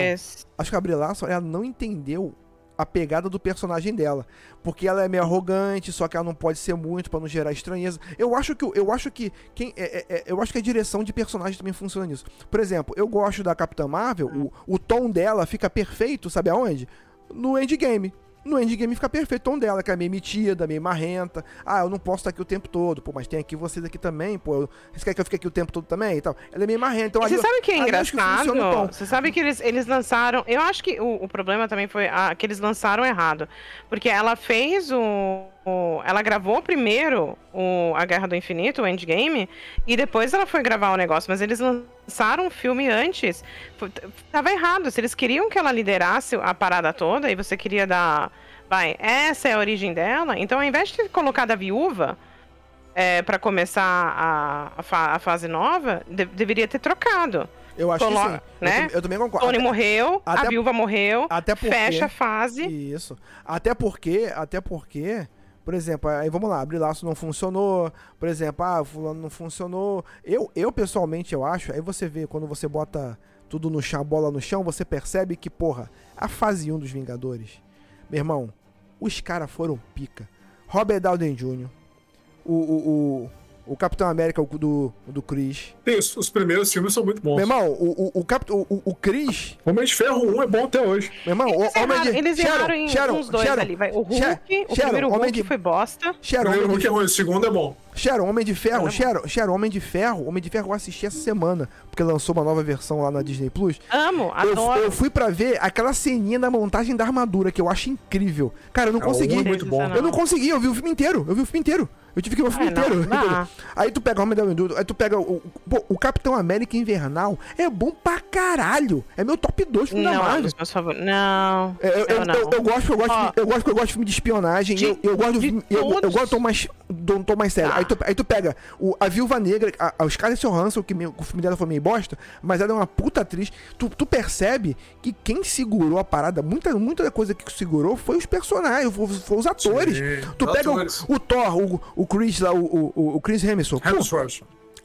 acho que a Brie Larson, ela não entendeu a pegada do personagem dela, porque ela é meio arrogante, só que ela não pode ser muito pra não gerar estranheza. Eu acho que eu acho que quem é- é- é- eu acho que a direção de personagem também funciona nisso. Por exemplo, eu gosto da Capitã Marvel, o, o tom dela fica perfeito, sabe aonde? No Endgame. No Endgame fica perfeito o tom dela, que é meio metida, meio marrenta. Ah, eu não posso estar aqui o tempo todo. Pô, mas tem aqui vocês aqui também, pô. eu- Você quer que eu fique aqui o tempo todo também e tal? Ela é meio marrenta. Então, ali você eu- sabe o que é ali engraçado? tom. Você sabe que eles, eles lançaram. Eu acho que o, o problema também foi a- que eles lançaram errado. Porque ela fez o. o- ela gravou primeiro o, a Guerra do Infinito, o Endgame, e depois ela foi gravar o negócio. Mas eles lançaram o filme antes. Foi- Tava errado. Se eles queriam que ela liderasse a parada toda e você queria dar. Vai, essa é a origem dela. Então, ao invés de ter colocado a viúva é, para começar a, a, fa- a fase nova, de- deveria ter trocado. Eu acho que sim. Eu né? tam- Eu, também concordo. Tony Até- morreu, até- a viúva morreu, até porque- fecha a fase. Isso. Até porque, até porque, por exemplo, aí vamos lá, abrir laço não funcionou, por exemplo, ah, fulano não funcionou. Eu, eu pessoalmente eu acho, aí você vê quando você bota tudo no chão, bola no chão, você percebe que, porra, a fase 1 dos Vingadores, meu irmão, os caras foram pica. Robert Downey Jr., o, o, o, o Capitão América o do, o do Chris. Tem, os, os primeiros filmes são muito bons. Meu irmão, o, o, o, Cap- o, o- o Chris Homem de Ferro 1 é bom até hoje. Meu irmão, Eles o Homem erraram, de... eles Sharon, erraram em Sharon, uns dois Sharon, ali. Vai. O Hulk, Sharon, o primeiro Homem Hulk de- foi bosta. O Sharon, primeiro Homem Hulk é ruim, o segundo é bom. Sharon, Homem de Ferro, Caramba. Sharon, Sharon, Homem de Ferro, Homem de Ferro eu assisti essa semana, porque lançou uma nova versão lá na Disney Plus. Amo, Eu, adoro. eu fui pra ver aquela ceninha da montagem da armadura, que eu acho incrível. Cara, eu não É, consegui. é muito bom. Eu não consegui, eu vi o filme inteiro. Eu vi o filme inteiro. Eu tive que ver o filme não, inteiro. Aí tu pega o Homem da Aventura, aí tu pega o, o, pô, o Capitão América Invernal. É bom pra caralho. É meu top 2 filme da Não, um Marvel. Não. É, Eu, eu, não, eu, não. eu gosto, eu gosto, Ó, eu gosto, eu gosto de filme de espionagem. de- eu, eu gosto de filme- eu, eu gosto tom mais, tom mais sério. Tá. Aí, tu, aí tu pega o, a Viúva Negra, a, a Scarlett Johansson, que meio- o filme dela foi meio bosta, mas ela é uma puta atriz. Tu, tu percebe que quem segurou a parada, muita, muita coisa que segurou foi os personagens, foi, foi os atores. Sim, tu pega o, o Thor, o, o Chris lá, o, o, o Chris Hemsworth. Hemsworth.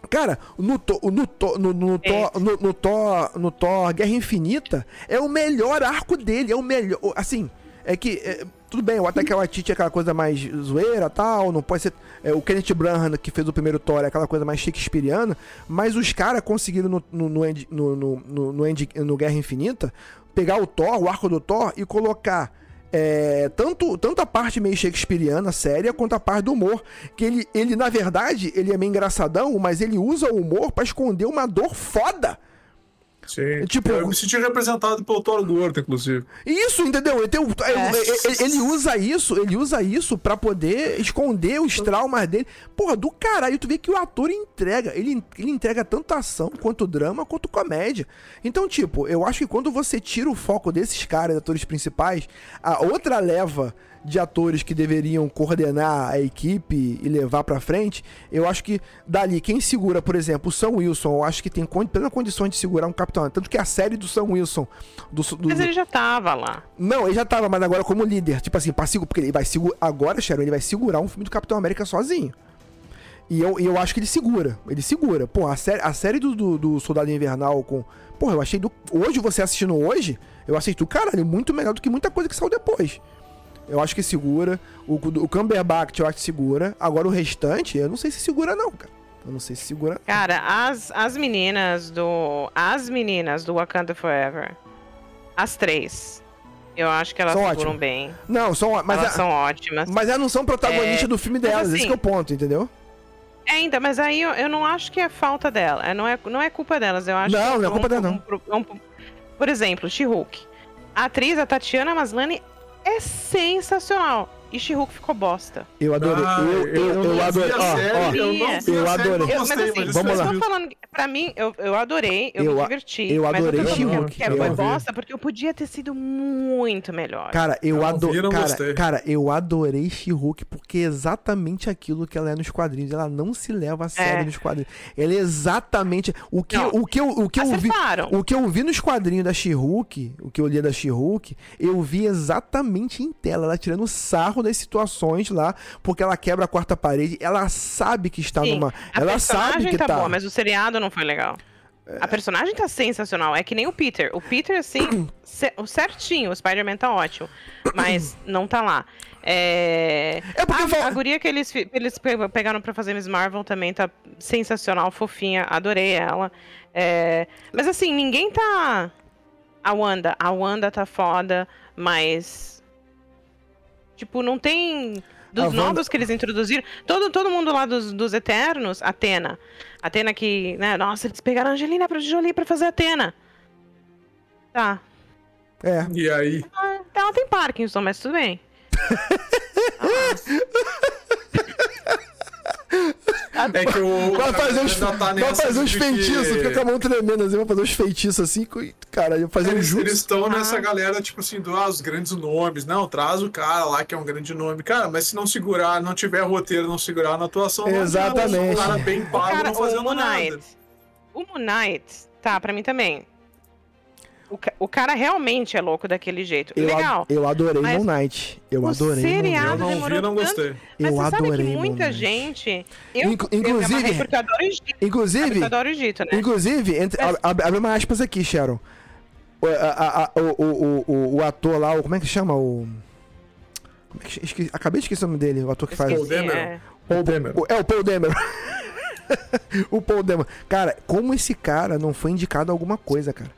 Cara, no, to, no, to, no, no, Thor, no, no, Thor, no Thor Guerra Infinita, é o melhor arco dele, é o melhor. Assim, é que. é, tudo bem, o Ataque Waititi é aquela coisa mais zoeira tal, não pode ser. é, o Kenneth Branagh, que fez o primeiro Thor, é aquela coisa mais shakespeariana, mas os caras conseguiram no, no, no, End- no, no, no, End- no Guerra Infinita pegar o Thor, o arco do Thor, e colocar. é, tanto, tanto a parte meio shakespeariana, séria, quanto a parte do humor. Que ele, ele, na verdade, ele é meio engraçadão, mas ele usa o humor pra esconder uma dor foda. Sim. Tipo- eu me senti representado pelo Thor Gordo, inclusive. Isso, entendeu? Ele, tem ele- ele usa isso, ele usa isso pra poder esconder os traumas dele. Porra, do caralho, tu vê que o ator entrega, ele, ele entrega tanto ação, quanto drama, quanto comédia. Então, tipo, eu acho que quando você tira o foco desses caras, atores principais, a outra leva de atores que deveriam coordenar a equipe e levar pra frente, eu acho que dali, quem segura, por exemplo, o Sam Wilson, eu acho que tem plena condições de segurar um capitão. Tanto que a série do Sam Wilson, do, do, Mas ele já tava lá. não, ele já tava, mas agora como líder. Tipo assim, pra segu- porque ele vai segurar. Agora, Sharon, ele vai segurar um filme do Capitão América sozinho. E eu, eu acho que ele segura. Ele segura. Pô, a série, a série do, do, do Soldado Invernal com. Porra, eu achei do. Hoje, você assistindo hoje, eu achei do caralho, muito melhor do que muita coisa que saiu depois. Eu acho que segura. O, o Cumberbatch eu acho que segura. Agora o restante, eu não sei se segura, não, cara. Eu não sei se segura. Cara, as, as meninas do. As meninas do Wakanda Forever. As três. Eu acho que elas São seguram ótimas. bem. Não, são. Mas, elas a- são ótimas. mas elas não são protagonistas É, do filme delas. Esse assim- que é o ponto, entendeu? É, então, mas aí eu, eu não acho que é falta dela. É, não, é, não é culpa delas. Eu acho Não, que não é culpa um- dela, não. um pro- um- por exemplo, She-Hulk. A atriz, a Tatiana Maslany, é sensacional. E She-Hulk ficou bosta. Eu adorei. Ah, eu, eu, eu, vi adorei. Ó, eu não vi eu a série, adorei. não Eu- gostei, mas assim, mas vamos eu lá. falando, pra mim, eu, eu adorei, eu, Eu me diverti. eu adorei eu falando She-Hulk, que, eu foi vi. bosta porque eu podia ter sido muito melhor. Cara, eu Eu adorei. Cara, cara, eu adorei She-Hulk porque é exatamente aquilo que ela é nos quadrinhos. Ela não se leva a sério É. nos quadrinhos. Ela é exatamente o que, Não. o que eu, o que eu vi. O que eu vi nos quadrinhos da She-Hulk, o que eu li da She-Hulk, eu vi exatamente em tela, ela tirando sarro das situações lá, porque ela quebra a quarta parede, ela sabe que está Sim, numa, a ela personagem sabe que tá, tá. boa, mas o seriado não foi legal. A personagem tá sensacional. É que nem o Peter. O Peter, assim, certinho. O Spider-Man tá ótimo. Mas não tá lá. É, É porque a, fal- a guria que eles, eles pe- pegaram pra fazer Miss Marvel também tá sensacional, fofinha. Adorei ela. É, Mas assim, ninguém tá. A Wanda. A Wanda tá foda, mas. Tipo, não tem. Dos Wanda- novos que eles introduziram. Todo, todo mundo lá dos, dos Eternos, Atena. Atena que, né? Nossa, eles pegaram a Angelina Jolie pra fazer Atena. Tá. É. E aí? Ah, Ela tem Parkinson, mas tudo bem. É que o. Vai fazer uns, tá vai fazer uns de que- feitiços, fica com a mão tremendo assim, vai fazer uns feitiços assim, cara, ia fazer um Eles jutsu. estão Ah. nessa galera, tipo assim, do, ah, os grandes nomes. Não, traz o cara lá que é um grande nome. Cara, mas se não segurar, não tiver roteiro, não segurar na atuação, não. Exatamente. Um cara bem O pago cara, não o fazendo Moon nada. O Moon Knight, tá, pra mim também. O, o cara realmente é louco daquele jeito. Eu, a- Legal. eu adorei Mas Moon Knight. Eu adorei Moon Knight. Eu não vi, não tanto. gostei. Mas Eu você sabe adorei que Moon muita gente. Eu, me inclusive- eu adoro Egito. Sabe que Inclusive, eu adoro Egito, né? inclusive, entre, Mas- ab- ab- abre uma aspas aqui, Sharon. O, a- a- a- o, o, o, o ator lá, o, como é que chama? O. como é que- acabei de esquecer o nome dele, o ator que faz. Paul Esqueci, Dameron. é. Paul Dameron. O- É o Paul Dameron. o Paul Dameron. Cara, como esse cara não foi indicado a alguma coisa, cara?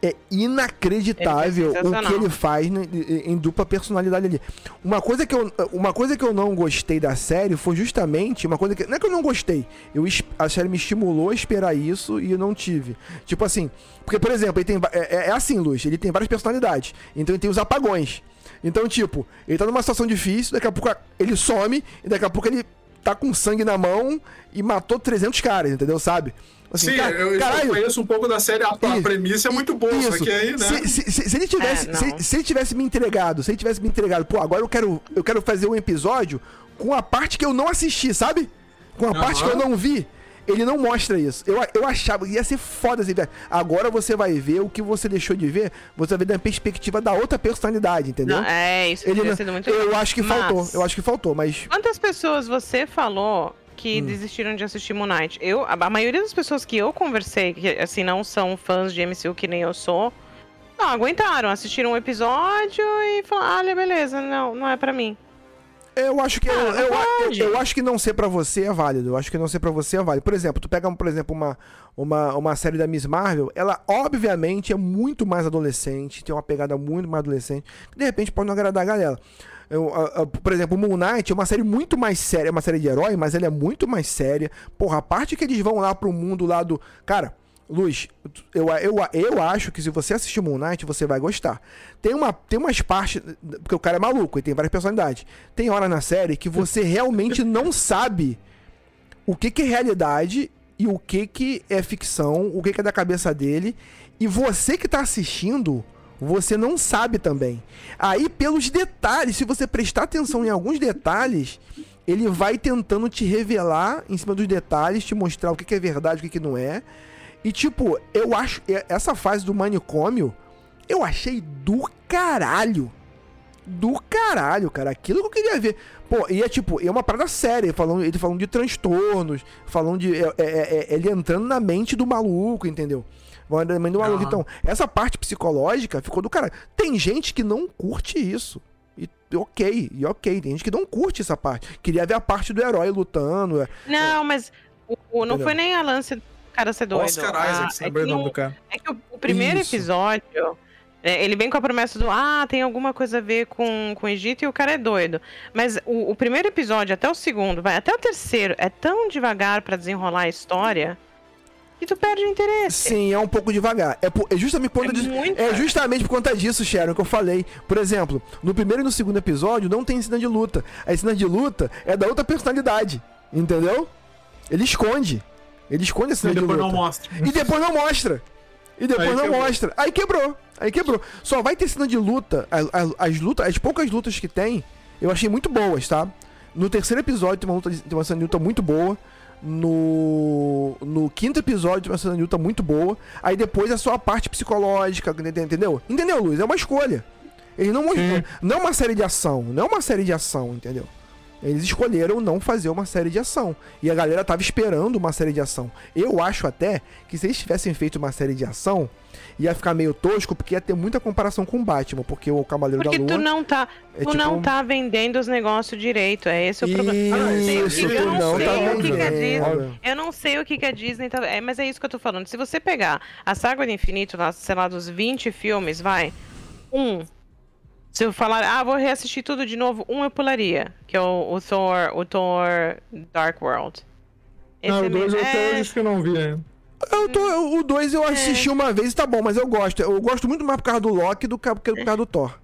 É inacreditável o que ele faz no- em, em dupla personalidade ali. Uma coisa, que eu, uma coisa que eu não gostei da série foi justamente uma coisa que. Não é que eu não gostei. Eu, a série me estimulou a esperar isso e eu não tive. Tipo assim. Porque, por exemplo, ele tem, va- é, é assim, Luz, ele tem várias personalidades. Então ele tem os apagões. Então, tipo, ele tá numa situação difícil, daqui a pouco ele some, e daqui a pouco ele tá com sangue na mão e matou 300 caras, entendeu? Sabe? Assim, Sim, ca- eu, eu caralho, conheço um pouco da série. A, a premissa é muito boa, só isso. que aí, né? Se, se- se- se ele tivesse, É, se, se ele tivesse me entregado, se ele tivesse me entregado, pô, agora eu quero, eu quero fazer um episódio com a parte que eu não assisti, sabe? Com a parte que eu não vi. Ele não mostra isso. Eu, eu achava, ia ser foda assim. Agora você vai ver o que você deixou de ver, você vai ver da perspectiva da outra personalidade, entendeu? Não, é, isso Ele não- muito eu legal. acho que Mas- faltou, eu acho que faltou, mas Quantas pessoas você falou que desistiram de assistir Moon Knight? Eu, a, maioria das pessoas que eu conversei, que assim, não são fãs de MCU que nem eu sou, Não, aguentaram, assistiram um episódio e falaram, olha, beleza, não, não é pra mim. Eu acho que eu, eu, eu, eu acho que não ser pra você é válido. Eu acho que não ser pra você é válido. Por exemplo, tu pega, por exemplo, uma, uma, uma série da Miss Marvel, ela obviamente é muito mais adolescente, tem uma pegada muito mais adolescente, que de repente pode não agradar a galera. Eu, a- a- por exemplo, Moon Knight é uma série muito mais séria, é uma série de herói, mas ela é muito mais séria. Porra, a parte que eles vão lá pro mundo lá do. Cara, Luz, eu, eu, eu acho que se você assistir Moon Knight, você vai gostar. Tem, uma, tem umas partes. Porque o cara é maluco e tem várias personalidades. Tem hora na série que você realmente não sabe o que, que é realidade e o que, que é ficção, o que, que é da cabeça dele. E você que tá assistindo, você não sabe também. Aí, pelos detalhes, se você prestar atenção em alguns detalhes, ele vai tentando te revelar em cima dos detalhes, te mostrar o que, que é verdade, o que, que não é. E, tipo, eu acho. Essa fase do manicômio, eu achei do caralho. Do caralho, cara. Aquilo que eu queria ver. Pô, e é tipo, é uma parada séria, falando, ele falando de transtornos, falando de. É, é- é- ele entrando na mente do maluco, entendeu? Na mente do maluco. Aham. Então, essa parte psicológica ficou do caralho. Tem gente que não curte isso. E ok, e ok. Tem gente que não curte essa parte. Queria ver a parte do herói lutando. é- Não, mas o, o- não Entendeu? foi nem a lance cara ser doido. Oscar Ah, Isaac, é, o que nome o- do cara. é que o, o primeiro Isso. episódio, é, ele vem com a promessa do ah, tem alguma coisa a ver com, com o Egito e o cara é doido. Mas o, o primeiro episódio até o segundo, vai até o terceiro, é tão devagar pra desenrolar a história que tu perde o interesse. Sim, é um pouco devagar. É, por- é justamente por É conta disso. muito- É justamente por conta disso, Sharon, que eu falei. Por exemplo, no primeiro e no segundo episódio não tem cena de luta. A cena de luta é da outra personalidade. Entendeu? Ele esconde. Ele esconde a cena E de depois luta. não mostra. E depois não mostra. E depois Aí não quebrou. mostra. Aí quebrou. Aí quebrou. Só vai ter cena de luta. As, as- as lutas, as poucas lutas que tem, eu achei muito boas, tá? No terceiro episódio tem uma, luta, tem uma cena de luta muito boa. No, no quinto episódio tem uma cena de luta muito boa. Aí depois é só a parte psicológica, entendeu? Entendeu, Luiz? É uma escolha. Eles não Sim. Não é uma série de ação. Não é uma série de ação, entendeu? Eles escolheram não fazer uma série de ação. E a galera tava esperando uma série de ação. Eu acho até que se eles tivessem feito uma série de ação, ia ficar meio tosco, porque ia ter muita comparação com o Batman, porque o Cavaleiro Porque da Lua. tu não tá, é tu tipo não um- tá vendendo os negócios direito, é esse o problema. Eu não sei o Isso, que, eu não não sei tá o que, que a Disney, eu não sei o que, que a Disney tá, é, mas é isso que eu tô falando. Se você pegar a saga do infinito, lá, sei lá, dos 20 filmes, vai, um, se eu falar, ah, vou reassistir tudo de novo, um eu pularia, que é o, o Thor, o Thor Dark World. Esse Não, é o dois eu até é, hoje acho que eu não vi ainda. Eu tô, o 2 eu assisti uma vez e tá bom, mas eu gosto. Eu gosto muito mais por causa do Loki do que por causa do Thor.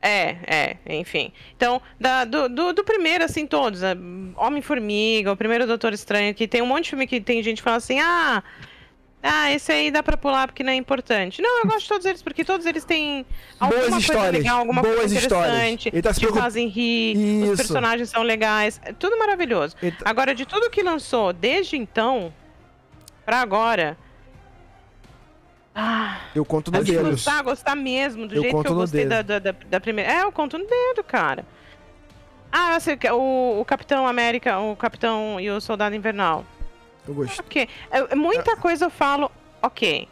É, é, enfim. Então, da- do, do, do primeiro, assim, todos. é, Homem-Formiga, o primeiro Doutor Estranho, que tem um monte de filme que tem gente que fala assim, ah, ah, esse aí dá pra pular porque não é importante. Não, eu gosto de todos eles, porque todos eles têm alguma Boas coisa legal, alguma boas coisa histórias. interessante, Ele tá se preocup- fazem rir, Isso. os personagens são legais, é tudo maravilhoso. Ele tá- Agora, de tudo que lançou desde então pra agora... Ah, Eu conto no dedo. gostar, gostar mesmo, do Eu jeito que eu gostei da, da, da- primeira. É, eu conto no dedo, cara. Ah, eu sei o, o Capitão América, o Capitão e o Soldado Invernal. Eu gosto. Ok. É, é muita coisa eu falo, ok.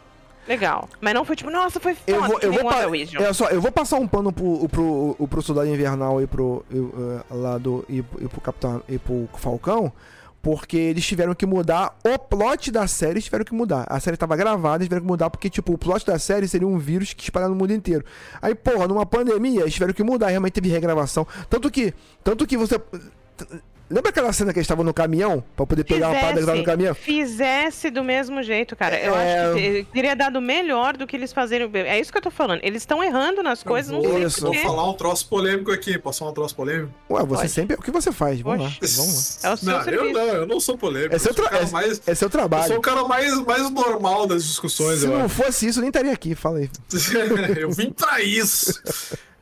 Legal. Mas não foi tipo, nossa, foi foda. Eu vou, eu vou, pa- é só, eu vou passar um pano pro, pro, pro, pro Soldado Invernal e pro, e, uh, lá do, e, e pro Capitão e pro Falcão, porque eles tiveram que mudar o plot da série, eles tiveram que mudar. A série tava gravada, eles tiveram que mudar porque, tipo, o plot da série seria um vírus que espalha no mundo inteiro. Aí, porra, numa pandemia, eles tiveram que mudar, realmente teve regravação. Tanto que, tanto que você... Lembra aquela cena que eles estavam no caminhão? Pra poder pegar uma parada que tava no caminhão? fizesse do mesmo jeito, cara. Eu É. acho que te- teria dado melhor do que eles fazerem. É isso que eu tô falando. Eles estão errando nas coisas, não sei Isso. Vou falar um troço polêmico aqui. Posso falar um troço polêmico? Ué, você Pode. sempre... O que você faz? Vamos lá, Oxe. vamos lá. É o seu não, eu serviço. não, eu não sou polêmico. É seu, eu tra... é, mais, é seu eu trabalho. sou o cara mais, mais normal das discussões, Se eu não acho. fosse isso, eu nem estaria aqui. Fala aí. eu vim pra isso.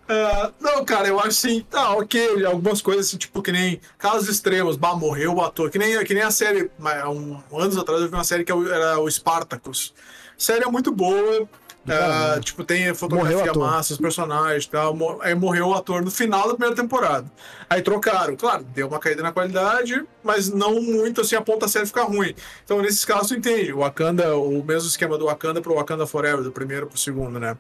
Ah, não, cara, eu acho assim, tá, ok, algumas coisas assim, tipo, que nem casos extremos, bah, morreu o ator, que nem, que nem a série, mas, há um, anos atrás eu vi uma série que era o Spartacus. Série é muito boa, Ah, tipo, tem fotografia massa, os personagens e tal. Aí morreu o ator no final da primeira temporada. Aí trocaram. Claro, deu uma caída na qualidade, mas não muito assim a ponto da série ficar ruim. Então, nesses casos, tu entende. O Wakanda, o mesmo esquema do Wakanda pro Wakanda Forever, do primeiro pro segundo, né?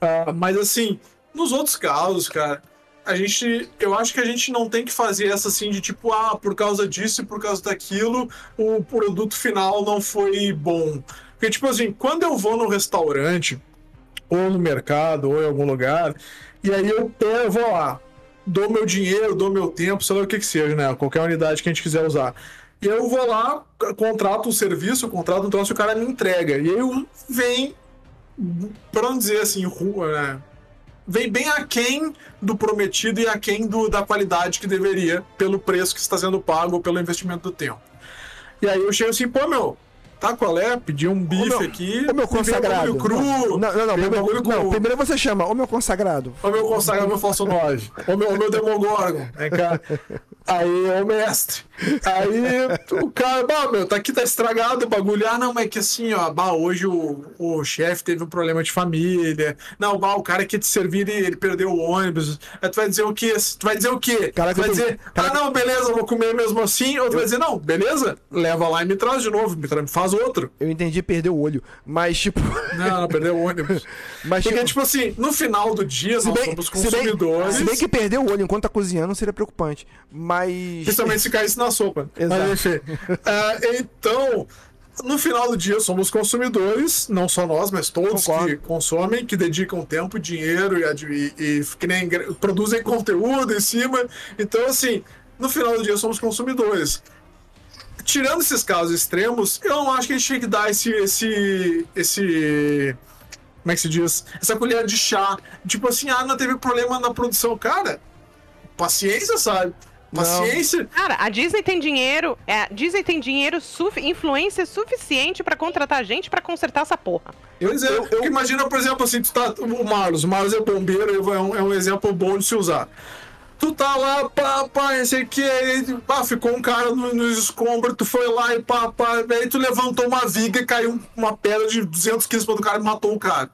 Ah, mas assim, nos outros casos, cara, a gente. Eu acho que a gente não tem que fazer essa assim de tipo, ah, por causa disso e por causa daquilo, o produto final não foi bom. Porque, tipo assim, quando eu vou no restaurante, ou no mercado, ou em algum lugar, e aí eu, eu vou lá, dou meu dinheiro, dou meu tempo, sei lá o que que seja, né? Qualquer unidade que a gente quiser usar. E eu vou lá, contrato um serviço, contrato um troço o cara me entrega. E aí eu vem, pra não dizer assim, rua, né? Vem bem aquém do prometido e aquém do, da qualidade que deveria, pelo preço que está sendo pago ou pelo investimento do tempo. E aí eu chego assim, pô, meu, tá qual é? Pedi um bife meu- aqui. Ô meu consagrado. cru. Não, não, não. primeiro- não, com- primeiro você chama, ô meu consagrado. Ô meu consagrado, meu falso 9. Ô meu, ô meu Demogorgon. Vem cá. Aí, ô mestre. Aí o cara, bah, meu, tá aqui, tá estragado o bagulho. Ah, não, mas é que assim, ó, bah, hoje o, o chefe teve um problema de família. Não, bah, o cara que te servir, ele, ele perdeu o ônibus. Aí tu vai dizer o quê? Tu vai dizer o quê? Caraca, tu vai eu dizer, caraca- ah, não, beleza, eu vou comer mesmo assim. Ou tu vai dizer, não, beleza, leva lá e me traz de novo, me tra- faz outro. Eu entendi perder o olho. Mas, tipo. Não, não, perdeu o ônibus. mas, Porque, tipo, tipo assim, no final do dia, se nós bem, somos se, bem, consumidores. se bem que perder o olho enquanto tá cozinhando seria preocupante. Mas. Principalmente se caísse na sopa. Exato. Mas, enfim. Ah, então, no final do dia, somos consumidores, não só nós, mas todos Concordo. que consomem, que dedicam tempo, dinheiro e, e- que nem produzem conteúdo em cima. Então, assim, no final do dia, somos consumidores. Tirando esses casos extremos, eu não acho que a gente tinha que dar esse. esse. esse. Como é que se diz? Essa colher de chá. Tipo assim, ah, não teve problema na produção. Cara, paciência, sabe? Paciência. Cara, a Disney tem dinheiro, é, a Disney tem dinheiro, sufi- influência suficiente pra contratar gente pra consertar essa porra. Pois é, porque imagina, por exemplo, assim, tu tá. O Marlos, o Marlos é bombeiro, é um, é um exemplo bom de se usar. Tu tá lá, pá, pá, o que, aí, pá, ficou um cara no- nos escombros, tu foi lá e pá, pá, aí tu levantou uma viga e caiu uma pedra de 200 quilos pra do cara e matou o cara.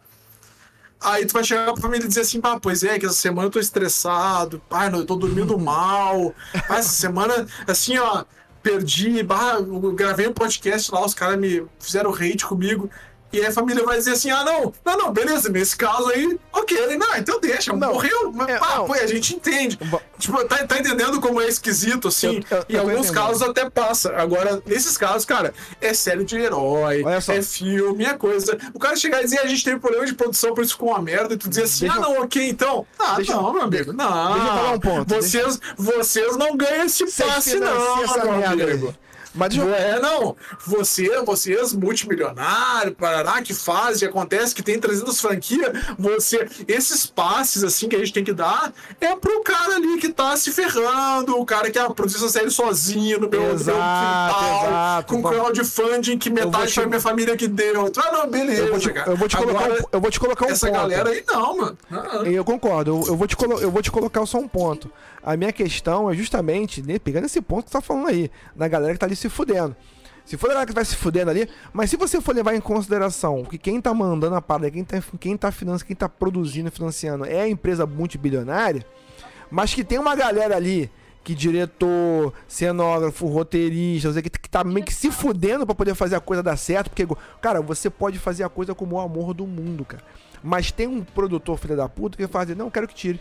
Aí tu vai chegar pra família e dizer assim, pá, pois é, que essa semana eu tô estressado, pai, eu tô dormindo mal, pá, essa semana, assim, ó, perdi, bah, gravei um podcast lá, os caras me fizeram hate comigo. E aí a família vai dizer assim: ah, não, não, não, beleza, nesse caso aí, ok, não, então deixa, Não, morreu, mas é, pá, não. pô, a gente entende. Tipo, tá, tá entendendo como é esquisito, assim? Eu- eu- em eu alguns casos até passa. Agora, nesses casos, cara, é série de herói, é filme, é coisa. O cara chegar e dizer, a gente teve problema de produção, por isso ficou uma merda, e tu dizer assim, Deixa ah, não, ok, então. Ah, deixa- não, meu amigo, não. deixa eu falar um ponto, Vocês, vocês não ganham esse passe, não, meu amigo. Mas eu- É, não. Você, vocês, multimilionário, Parará, que faz, que acontece, que tem 300 franquias, você, esses passes, assim, que a gente tem que dar, é pro cara ali que tá se ferrando, o cara que ah, produz essa série sozinho, no meu, no meu Exato, quintal, exato. com Vamos- crowdfunding que metade te- foi minha família que deu. Ah, não, beleza, eu vou te, eu vou te colocar, Agora, um, eu vou te colocar um essa ponto. galera aí, não, mano. Ah, Eu concordo, eu, eu vou te colo- eu vou te colocar só um ponto. A minha questão é justamente, né, pegando esse ponto que você tá falando aí, da galera que tá ali se fudendo. Se for a galera que vai se fudendo ali, mas se você for levar em consideração que quem tá mandando a parada, quem tá, quem tá financiando, quem tá produzindo financiando é a empresa multibilionária, mas que tem uma galera ali que diretor, cenógrafo, roteirista, que, que tá meio que se fudendo pra poder fazer a coisa dar certo, porque, cara, você pode fazer a coisa como o amor do mundo, cara. Mas tem um produtor filho da puta que faz, não, quero que tire.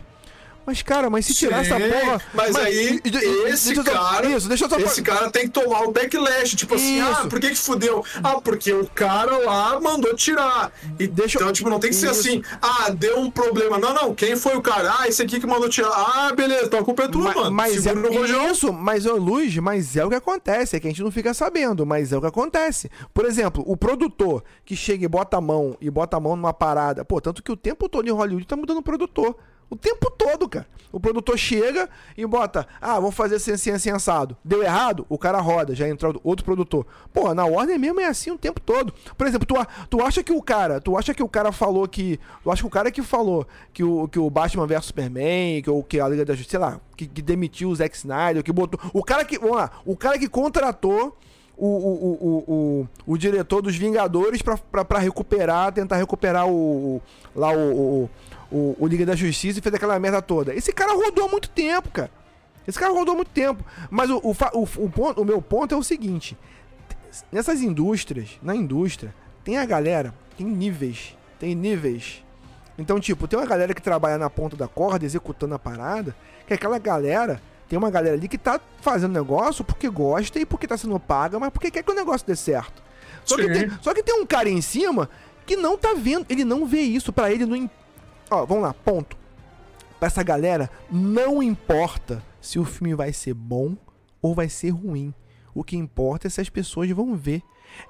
Mas, cara, mas se tirar Sim, essa porra. Mas, aí, e- e- esse deixa cara. Isso, deixa eu só. Esse cara tem que tomar o backlash. Tipo assim, ah, por que que fudeu? Ah, porque o cara lá mandou tirar. E Deixa Então, tipo, não tem que ser Isso. assim, ah, deu um problema. Não, não, quem foi o cara? Ah, esse aqui que mandou tirar. Ah, beleza, então a culpa é tua, Ma- mano. Mas é Segura rojão. isso, mas ô Luz, mas é o que acontece, é que a gente não fica sabendo, mas é o que acontece. Por exemplo, o produtor que chega e bota a mão e bota a mão numa parada, pô, tanto que o tempo todo em Hollywood tá mudando o produtor. O tempo todo, cara. O produtor chega e bota, ah, vamos fazer assim, assim, assim, assado. Deu errado? O cara roda, já entrou outro produtor. Pô, na Warner mesmo é assim o tempo todo. Por exemplo, tu, tu acha que o cara, tu acha que o cara falou que, tu acha que o cara que falou que o, que o Batman vs Superman, que, o, que a Liga da Justiça, sei lá, que, que demitiu o Zack Snyder, que botou, o cara que, vamos lá, o cara que contratou o, o, o, o, diretor dos Vingadores pra recuperar, tentar recuperar o. lá o, o, o, Liga da Justiça e fez aquela merda toda. Esse cara rodou há muito tempo, cara. Esse cara rodou há muito tempo. Mas o, o, o, o ponto, o meu ponto é o seguinte: nessas indústrias, na indústria, tem a galera, tem níveis. Tem níveis. Então, tipo, tem uma galera que trabalha na ponta da corda, executando a parada, que aquela galera. Tem uma galera ali que tá fazendo negócio porque gosta e porque tá sendo paga, mas porque quer que o negócio dê certo. Só que, tem, só que tem um cara em cima que não tá vendo, ele não vê isso, pra ele não. Ó, vamos lá, ponto. Pra essa galera, não importa se o filme vai ser bom ou vai ser ruim. O que importa é se as pessoas vão ver.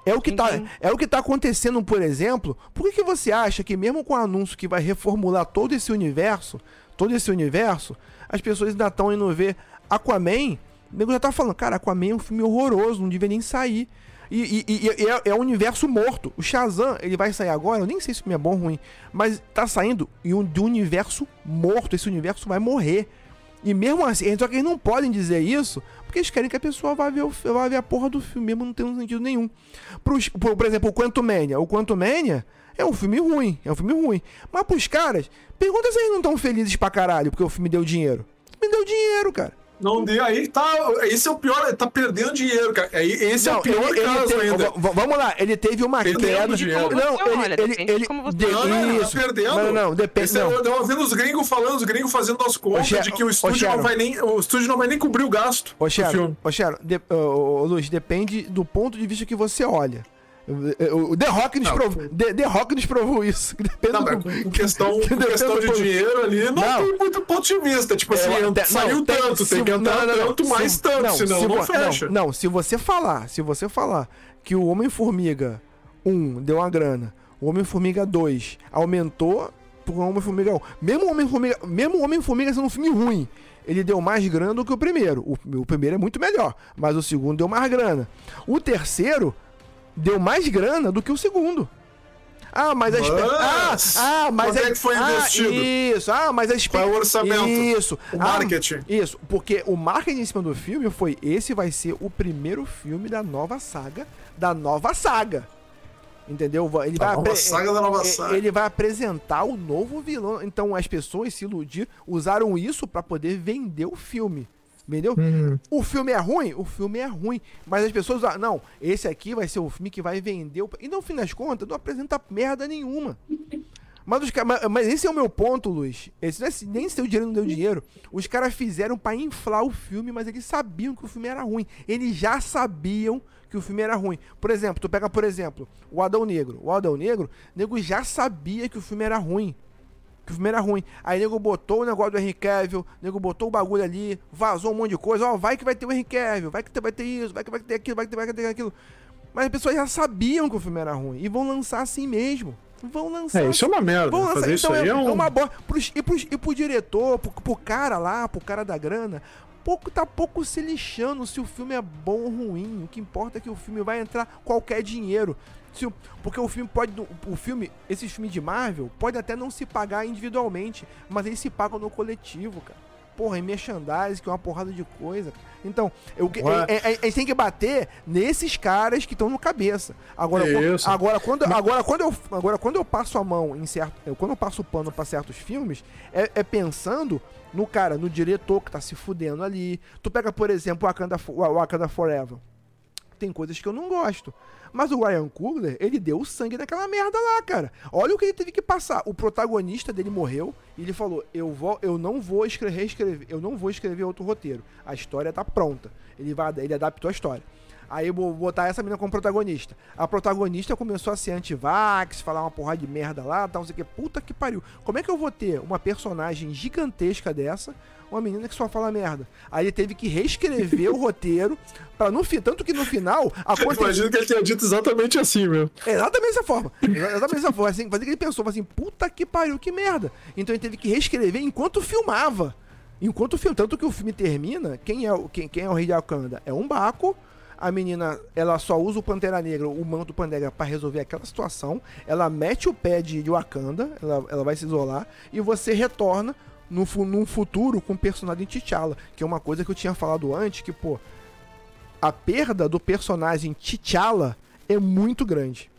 É o que, tá, Entendi. é o que tá acontecendo, por exemplo. Por que, que você acha que mesmo com o anúncio que vai reformular todo esse universo, todo esse universo, as pessoas ainda estão indo ver Aquaman? O nego já tá falando, cara, Aquaman é um filme horroroso, não devia nem sair. E, e- e- é, é um universo morto. O Shazam, ele vai sair agora, eu nem sei se é bom ou ruim, mas tá saindo em um, de um universo morto. Esse universo vai morrer. E mesmo assim, só que eles não podem dizer isso, porque eles querem que a pessoa vá ver, o, vá ver a porra do filme, mesmo não tendo sentido nenhum. Pros, por, por exemplo, o Quantumania. O Quantumania é um filme ruim, é um filme ruim. Mas pros caras, pergunta se eles não estão felizes pra caralho, porque o filme deu dinheiro. Filme deu dinheiro, cara. Não deu. Aí tá. Esse é o pior. Tá perdendo dinheiro, cara. Aí, esse é Não, o pior ele- ele caso teve- ainda. Vamos lá, ele teve uma Perdendo queda. dinheiro. Como Não, ele, olha, ele, ele, de como você de-. Não, não, isso. tá perdendo. Não, não, depende. É- Não. Eu tava vendo os gringos falando, os gringos fazendo as contas de que o estúdio não vai nem. O estúdio não vai nem cobrir o gasto Ô, Xero, de, ô, Luiz, depende do ponto de vista que você olha. O The Rock nos, Não, provou, The, The Rock nos provou isso. que Não, do- com, questão, que questão de dinheiro ali, não, Não. tem muito ponto de vista. Tipo assim, É, saiu não, tem- tanto, se- tem que entrar não, não, não. tanto, mais tanto, senão se não fecha. Não, se você falar, se você falar que o Homem-Formiga 1 deu uma grana, o Homem-Formiga 2 aumentou pro Homem-Formiga 1. Mesmo o Homem-Formiga, mesmo Homem-Formiga sendo um filme ruim, ele deu mais grana do que o primeiro. O, o primeiro é muito melhor, mas o segundo deu mais grana. O terceiro deu mais grana do que o segundo. Ah, mas a espe- ah, Mas, ah, mas quanto é que foi ah, investido? Isso. Ah, mas a espe- Qual é o orçamento? Isso. O Ah, marketing? isso, porque o marketing em cima do filme foi: esse vai ser o primeiro filme da nova saga, da nova saga. Entendeu? Ele vai nova apre- saga da nova saga. Ele vai apresentar o novo vilão. Então as pessoas se iludiram, usaram isso pra poder vender o filme. Entendeu? Uhum. O filme é ruim? O filme é ruim. Mas as pessoas usaram, não, esse aqui vai ser o filme que vai vender. O... E no fim das contas, não apresenta merda nenhuma. Mas, os mas, esse é o meu ponto, Luiz. Esse não é, nem se deu dinheiro não deu dinheiro. Os caras fizeram pra inflar o filme, mas eles sabiam que o filme era ruim. Eles já sabiam que o filme era ruim. Por exemplo, tu pega, por exemplo, o Adão Negro. O Adão Negro, o nego já sabia que o filme era ruim. Que o filme era ruim. Aí o nego botou o negócio do Henry Cavill, o nego botou o bagulho ali, vazou um monte de coisa. Ó, vai que vai ter o Henry Cavill, vai que vai ter isso, vai que vai ter aquilo, vai que vai ter aquilo. Mas as pessoas já sabiam que o filme era ruim. E vão lançar assim mesmo. Vão lançar É, isso é uma merda. Vão lançar, Fazer isso então aí é, é um. é uma. Pros, e, pros, e pro diretor, pro, pro cara lá, pro cara da grana, pouco tá pouco se lixando se o filme é bom ou ruim. O que importa é que o filme vai entrar qualquer dinheiro. Porque o filme pode. O filme, esses filmes de Marvel, pode até não se pagar individualmente, mas eles se pagam no coletivo, cara. Porra, em merchandising, que é uma porrada de coisa. Então, eu, é- é- a gente tem que bater nesses caras que estão no cabeça. Agora, quando- agora, quando, agora, quando eu, agora, quando eu passo a mão em certo. eu- Quando eu passo o pano pra certos filmes, é, é pensando no cara, no diretor que tá se fudendo ali. Tu pega, por exemplo, o Wakanda, Wakanda Forever. Tem coisas que eu não gosto. Mas o Ryan Coogler, ele deu sangue naquela merda lá, cara. Olha o que ele teve que passar. O protagonista dele morreu e ele falou: "Eu vou, eu não vou escrever, escrever, eu não vou escrever outro roteiro. A história tá pronta. Ele vai, ele adaptou a história. Aí botar essa menina como protagonista. A protagonista começou a ser anti-vax, falar uma porrada de merda lá, tal, não sei o que. Puta que pariu. Como é que eu vou ter uma personagem gigantesca dessa, uma menina que só fala merda? Aí ele teve que reescrever o roteiro para no fim, tanto que no final aconteceu Imagino que ele tenha dito exatamente assim, meu. é Exatamente dessa forma. Exa- Exatamente dessa forma. Assim, fazer que ele pensou, assim, puta que pariu, que merda. Então ele teve que reescrever enquanto filmava. Enquanto filme. Tanto que o filme termina, quem é, o- quem, quem é o rei de Wakanda? É um Baco. A menina, ela só usa o Pantera Negra, o manto Pantera Negra, pra resolver aquela situação. Ela mete o pé de, Wakanda, ela, ela vai se isolar, e você retorna no, num futuro com o personagem T'Challa, que é uma coisa que eu tinha falado antes, que, pô, a perda do personagem T'Challa é muito grande.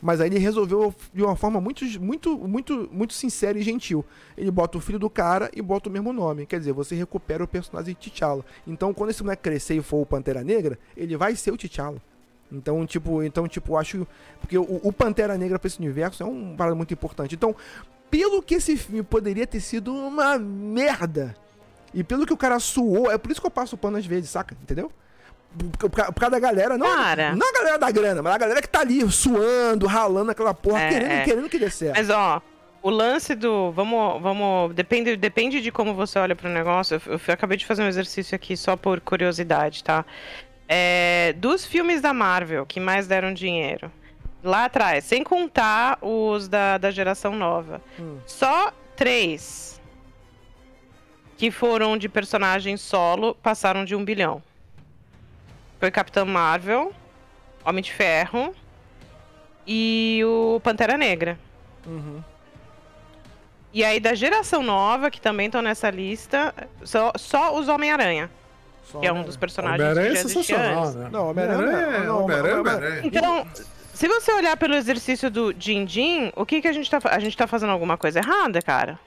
Mas aí ele resolveu de uma forma muito, muito, muito, muito sincera e gentil. Ele bota o filho do cara e bota o mesmo nome. Quer dizer, você recupera o personagem T'Challa. Então, quando esse moleque crescer e for o Pantera Negra, ele vai ser o T'Challa. Então, tipo, então, tipo, acho. Porque o, o Pantera Negra pra esse universo é um parada muito importante. Então, pelo que esse filme poderia ter sido uma merda. E pelo que o cara suou, é por isso que eu passo o pano às vezes, saca? Entendeu? Por, por, causa da galera, não, Cara. não a galera da grana, mas a galera que tá ali suando, ralando aquela porra, É, querendo, é. querendo que dê certo. Mas ó, o lance do. Vamos. vamos depende, depende de como você olha pro negócio. Eu, eu acabei de fazer um exercício aqui só por curiosidade, tá? É, dos filmes da Marvel que mais deram dinheiro. Lá atrás, sem contar os da, da geração nova. Hum. Só três que foram de personagem solo passaram de um bilhão. Foi Capitão Marvel, Homem de Ferro e o Pantera Negra. Uhum. E aí, da geração nova, que também estão nessa lista, só, só os Homem-Aranha, que é um dos personagens Homem-Aranha que é já existia sensacional, antes. né? Não, Homem-Aranha Homem-Aranha não, Homem-Aranha, Homem-Aranha. Então, se você olhar pelo exercício do Din Din, o que, que a gente tá A gente tá fazendo alguma coisa errada, cara?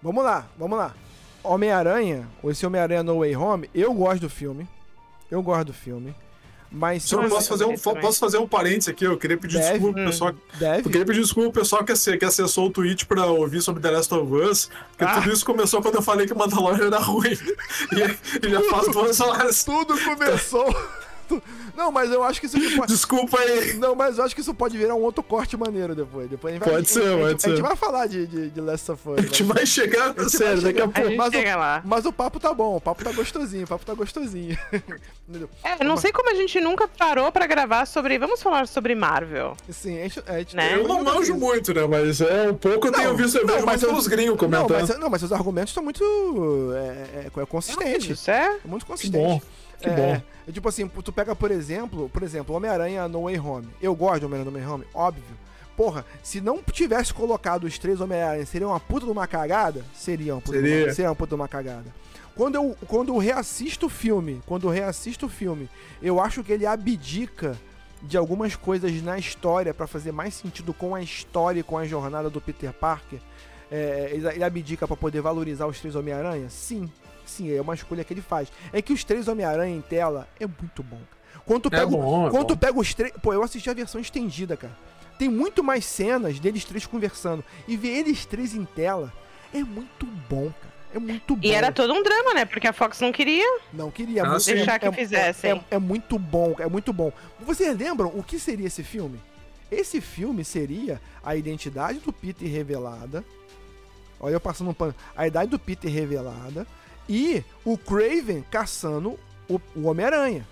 Vamos lá, vamos lá. Homem-Aranha, ou esse Homem-Aranha No Way Home, eu gosto do filme. Eu gosto do filme. Mas Só Não, posso mas fazer, um, eu posso fazer um parênteses aqui? Eu queria pedir Deve. desculpa pro pessoal. Eu deve. queria pedir desculpa pro pessoal que, que acessou o tweet pra ouvir sobre The Last of Us. Porque Ah. tudo isso começou quando eu falei que o Mandalorian era ruim. E, e já faz duas horas. Tudo começou. Não, mas eu acho que isso pode. Desculpa aí. Não, mas eu acho que isso pode virar um outro corte maneiro depois. depois a gente vai- Pode ser, a gente- pode A gente ser. vai falar de, de, de Last of Us. A gente mas- vai chegar. gente Sério, vai daqui a. A pouco. gente mas o- chega lá. Mas o papo tá bom, o papo tá gostosinho, o papo tá gostosinho. É, não sei como a gente nunca parou pra gravar sobre. Vamos falar sobre Marvel. Sim, a gente, a gente Né? Eu não manjo muito, né? Mas é um pouco eu Não, tenho visto, eu não, vejo mas mais eu- pelos gringos Não, comentando. mas, não, mas seus argumentos estão muito. É, é, é consistente. Isso é? É muito Que consistente. bom. Que é, bom. é tipo assim, tu pega, por exemplo, por exemplo, Homem-Aranha No Way Home. Eu gosto de Homem-Aranha No Way Home, óbvio. Porra, se não tivesse colocado os três Homem-Aranha, seria uma puta de uma cagada? Seria uma puta, de uma, Seria. seria uma puta de uma cagada. Quando eu, quando eu reassisto o filme, quando eu reassisto o filme, eu acho que ele abdica de algumas coisas na história pra fazer mais sentido com a história e com a jornada do Peter Parker. É, ele, ele abdica pra poder valorizar os três Homem-Aranha? Sim, sim, é uma escolha que ele faz. É que os três Homem-Aranha em tela é muito bom. Quando É pega, o- bom, é quando pega os três. Pô, eu assisti a versão estendida, cara. Tem muito mais cenas deles três conversando. E ver eles três em tela é muito bom, cara. É muito bom. E era todo um drama, né? Porque a Fox não queria. Não queria muito- sim. Deixar que fizessem. É, é muito bom, é muito bom. Vocês lembram o que seria esse filme? Esse filme seria a identidade do Peter revelada. Olha eu passando um pano. A idade do Peter revelada. E o Craven caçando o, o Homem-Aranha.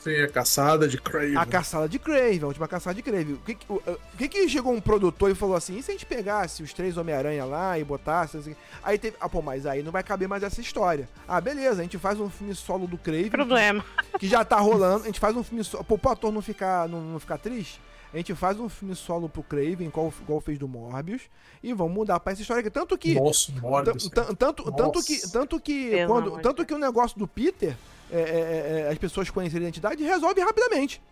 Sim, a caçada de Craven. A caçada de Craven, a última caçada de Craven. O que, que- o, o que que chegou um produtor e falou assim: e se a gente pegasse os três Homem-Aranha lá e botasse. quê?" Aí teve. Ah, pô, mas aí não vai caber mais essa história. Ah, beleza, a gente faz um filme solo do Craven. Problema. que já tá rolando. A gente faz um filme solo. Pô, pro ator não ficar, não, não ficar triste. A gente faz um filme solo pro Craven, igual, igual fez do Morbius. E vamos mudar pra essa história aqui. Tanto que. Nossa, Morbius. tan- tan- Tanto, tanto que, Nossa. tanto que, Pelo quando, tanto que o negócio do Peter, é, é, é, as pessoas conhecerem a identidade, resolve rapidamente.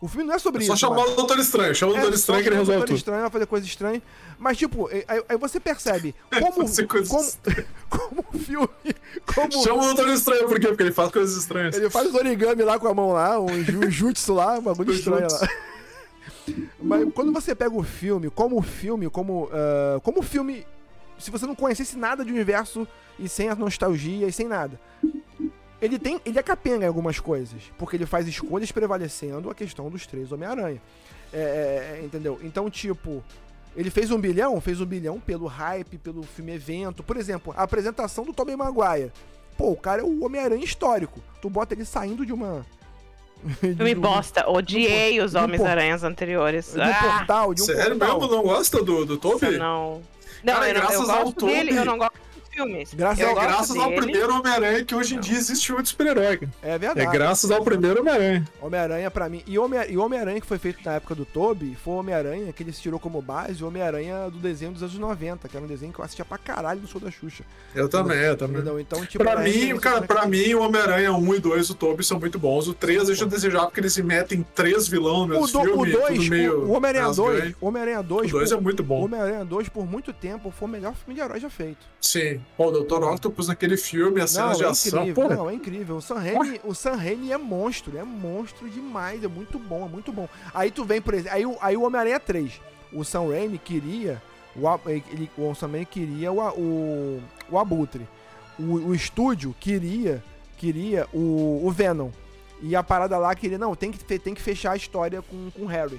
O filme não é sobre É só isso. chamar mano. o Doutor Estranho. Chama o É Doutor só Estranho que ele chamar o resolve Doutor tudo. Estranho, vai fazer coisa estranha. Mas, tipo, aí, aí você percebe como, como, como o filme. Como, Chama o Doutor Estranho, por quê? Porque ele faz coisas estranhas. Ele faz os origami lá com a mão lá, um, um jutsu lá, um bagulho estranho lá. Mas quando você pega o filme, como filme, como. ah, como filme. Se você não conhecesse nada de universo e sem a nostalgia e sem nada. Ele tem. Ele é capenga em algumas coisas. Porque ele faz escolhas prevalecendo a questão dos três Homem-Aranha. É, é, entendeu? Então, tipo. Ele fez um bilhão? Fez um bilhão pelo hype, pelo filme evento. Por exemplo, a apresentação do Tobey Maguire. Pô, o cara é o Homem-Aranha histórico. Tu bota ele saindo de uma. de Filme um- bosta. Odiei os de um Homens-Aranhas anteriores. De um Ah, portal, de um Sério portal. mesmo? Não gosta do, do Toby? não. Não, Cara, eu, não eu graças ao gosto dele, Toby- eu não gosto filmes. Graças ao- É graças ao primeiro Homem-Aranha que hoje em dia existe filme de super-herói. É É verdade. graças ao primeiro Homem-Aranha. Homem-Aranha pra mim. E Homem- e Homem-Aranha que foi feito na época do Toby foi o Homem-Aranha que ele se tirou como base, o Homem-Aranha do desenho dos anos 90, que era um desenho que eu assistia pra caralho no show da Xuxa. Eu também, eu também. Entendeu? Então, tipo, Pra era mim, referência cara, pra pra mim, o Homem-Aranha 1 e 2 do Toby são muito bons. O 3 deixa eu desejar porque eles se metem três vilão no O, mesmo do, o filme. 2, tudo meio o, o Homem-Aranha rasgante. 2, o Homem-Aranha 2, O 2 por- é muito o bom. Homem-Aranha 2 por muito tempo foi o melhor filme de herói já feito. Sim. Pô, o Dr. Octopus naquele filme, as cenas de é ação. incrível, Pô, não, é incrível. O Sam Raimi, o Sam Raimi é monstro, é monstro demais, é muito bom, é muito bom. Aí tu vem, por exemplo, aí, o- aí o Homem-Aranha 3, o Sam Raimi queria, o, ele, o Sam Raimi queria o, o, o Abutre. O, o estúdio queria, queria o, o Venom. E a parada lá queria, não, tem que, tem que fechar a história com, com o Harry.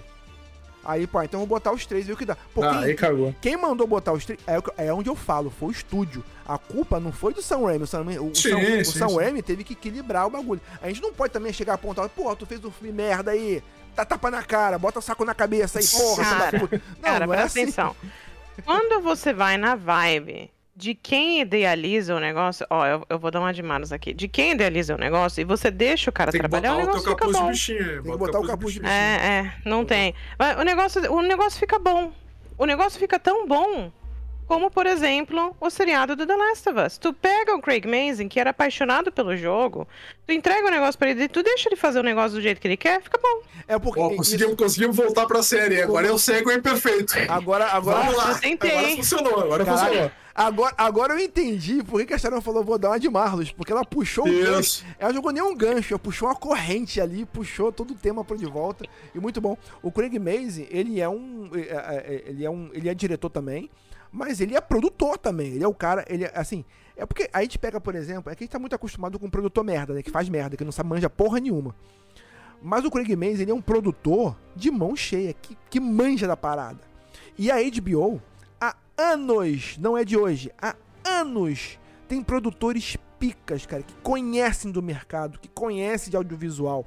Aí, pô, então eu vou botar os três e ver o que dá. Porque ah, aí cagou. quem mandou botar os três. É, é onde eu falo, foi o estúdio. A culpa não foi do Sam Raimi. O Sam, o, Sim, Sam, o sim, Sam sim. Raimi teve que equilibrar o bagulho. A gente não pode também chegar a apontar, pô, tu fez um filme merda aí, tá tapa na cara, bota saco na cabeça aí, porra, filho da Cara, puta. Não, Cara, não é presta assim. atenção. Quando você vai na vibe de quem idealiza o negócio, ó, eu, eu vou dar uma de manos aqui. De quem idealiza o negócio e você deixa o cara Tem que trabalhar, botar o negócio fica capuz de bom. bichinho aí. que bota botar o capuz de bichinho. É, é, não tem. Mas o negócio, o negócio fica bom. O negócio fica tão bom como, por exemplo, o seriado do The Last of Us. Tu pega o Craig Mazin, que era apaixonado pelo jogo, tu entrega o negócio pra ele, tu deixa ele fazer o negócio do jeito que ele quer, fica bom. É porque. Isso- conseguimos, conseguimos voltar pra série. Agora eu cego o imperfeito. Agora, agora. Vamos lá. eu tentei. Agora funcionou, agora Caralho, funcionou. agora, agora eu entendi por que a Sharon falou, vou dar uma de Marlos. Porque ela puxou o gancho. Ela jogou nem um gancho, ela puxou uma corrente ali, puxou todo o tema pra de volta. E muito bom. O Craig Mazin, ele é um. é, é, é, Ele é um. Ele é diretor também, mas ele é produtor também. Ele é o cara. Ele é assim. É porque a gente pega, por exemplo, é que a gente tá muito acostumado com produtor merda, né? Que faz merda, que não sabe manja porra nenhuma. Mas o Craig Mazin, ele é um produtor de mão cheia, que, que manja da parada. E a HBO, há anos, não é de hoje, há anos, tem produtores picas, cara, que conhecem do mercado, que conhecem de audiovisual.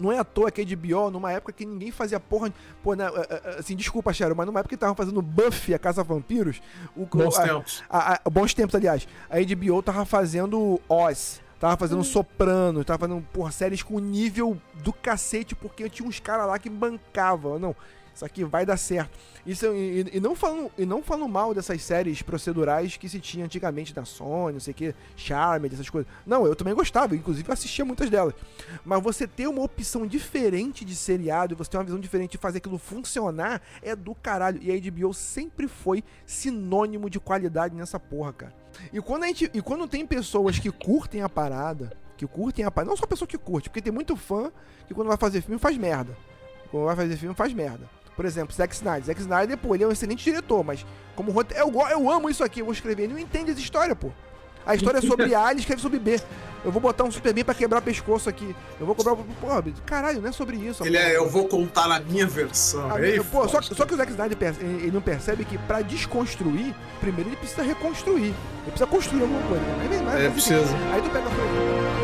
Não é à toa que a HBO, numa época que ninguém fazia porra. Pô, né, eh, eh, assim, desculpa, Sharon, mas numa época que estavam fazendo Buffy, a Casa Vampiros. O, Bons a- tempos. a- a- bons tempos, aliás. A HBO tava fazendo Oz, tava fazendo Soprano, tava fazendo, porra, séries com nível do cacete, porque tinha uns caras lá que bancavam. Não, isso aqui vai dar certo. Isso, e, e não falando, e não falando mal dessas séries procedurais que se tinha antigamente da Sony, não sei o que, Charmed, essas coisas. Não, eu também gostava, inclusive eu assistia muitas delas. Mas você ter uma opção diferente de seriado, você ter uma visão diferente de fazer aquilo funcionar, é do caralho. E a HBO sempre foi sinônimo de qualidade nessa porra, cara. E quando a gente. E quando tem pessoas que curtem a parada, que curtem a parada, não só pessoa que curte, porque tem muito fã que quando vai fazer filme faz merda. Quando vai fazer filme faz merda. Por exemplo, Zack Snyder. Zack Snyder, pô, ele é um excelente diretor, mas como rote... eu, eu amo isso aqui, eu vou escrever. Ele não entende essa história, pô. A história é sobre A, ele escreve sobre B. Eu vou botar um Super B pra quebrar pescoço aqui. Eu vou cobrar. Porra, caralho, não é sobre isso. Ele é, eu vou contar na minha versão. Ah, Ei, pô, só, só que o Zack Snyder ele não percebe que pra desconstruir, primeiro ele precisa reconstruir. Ele precisa construir alguma coisa. Mas, mas, É, mas, enfim, precisa. Aí tu pega, por exemplo,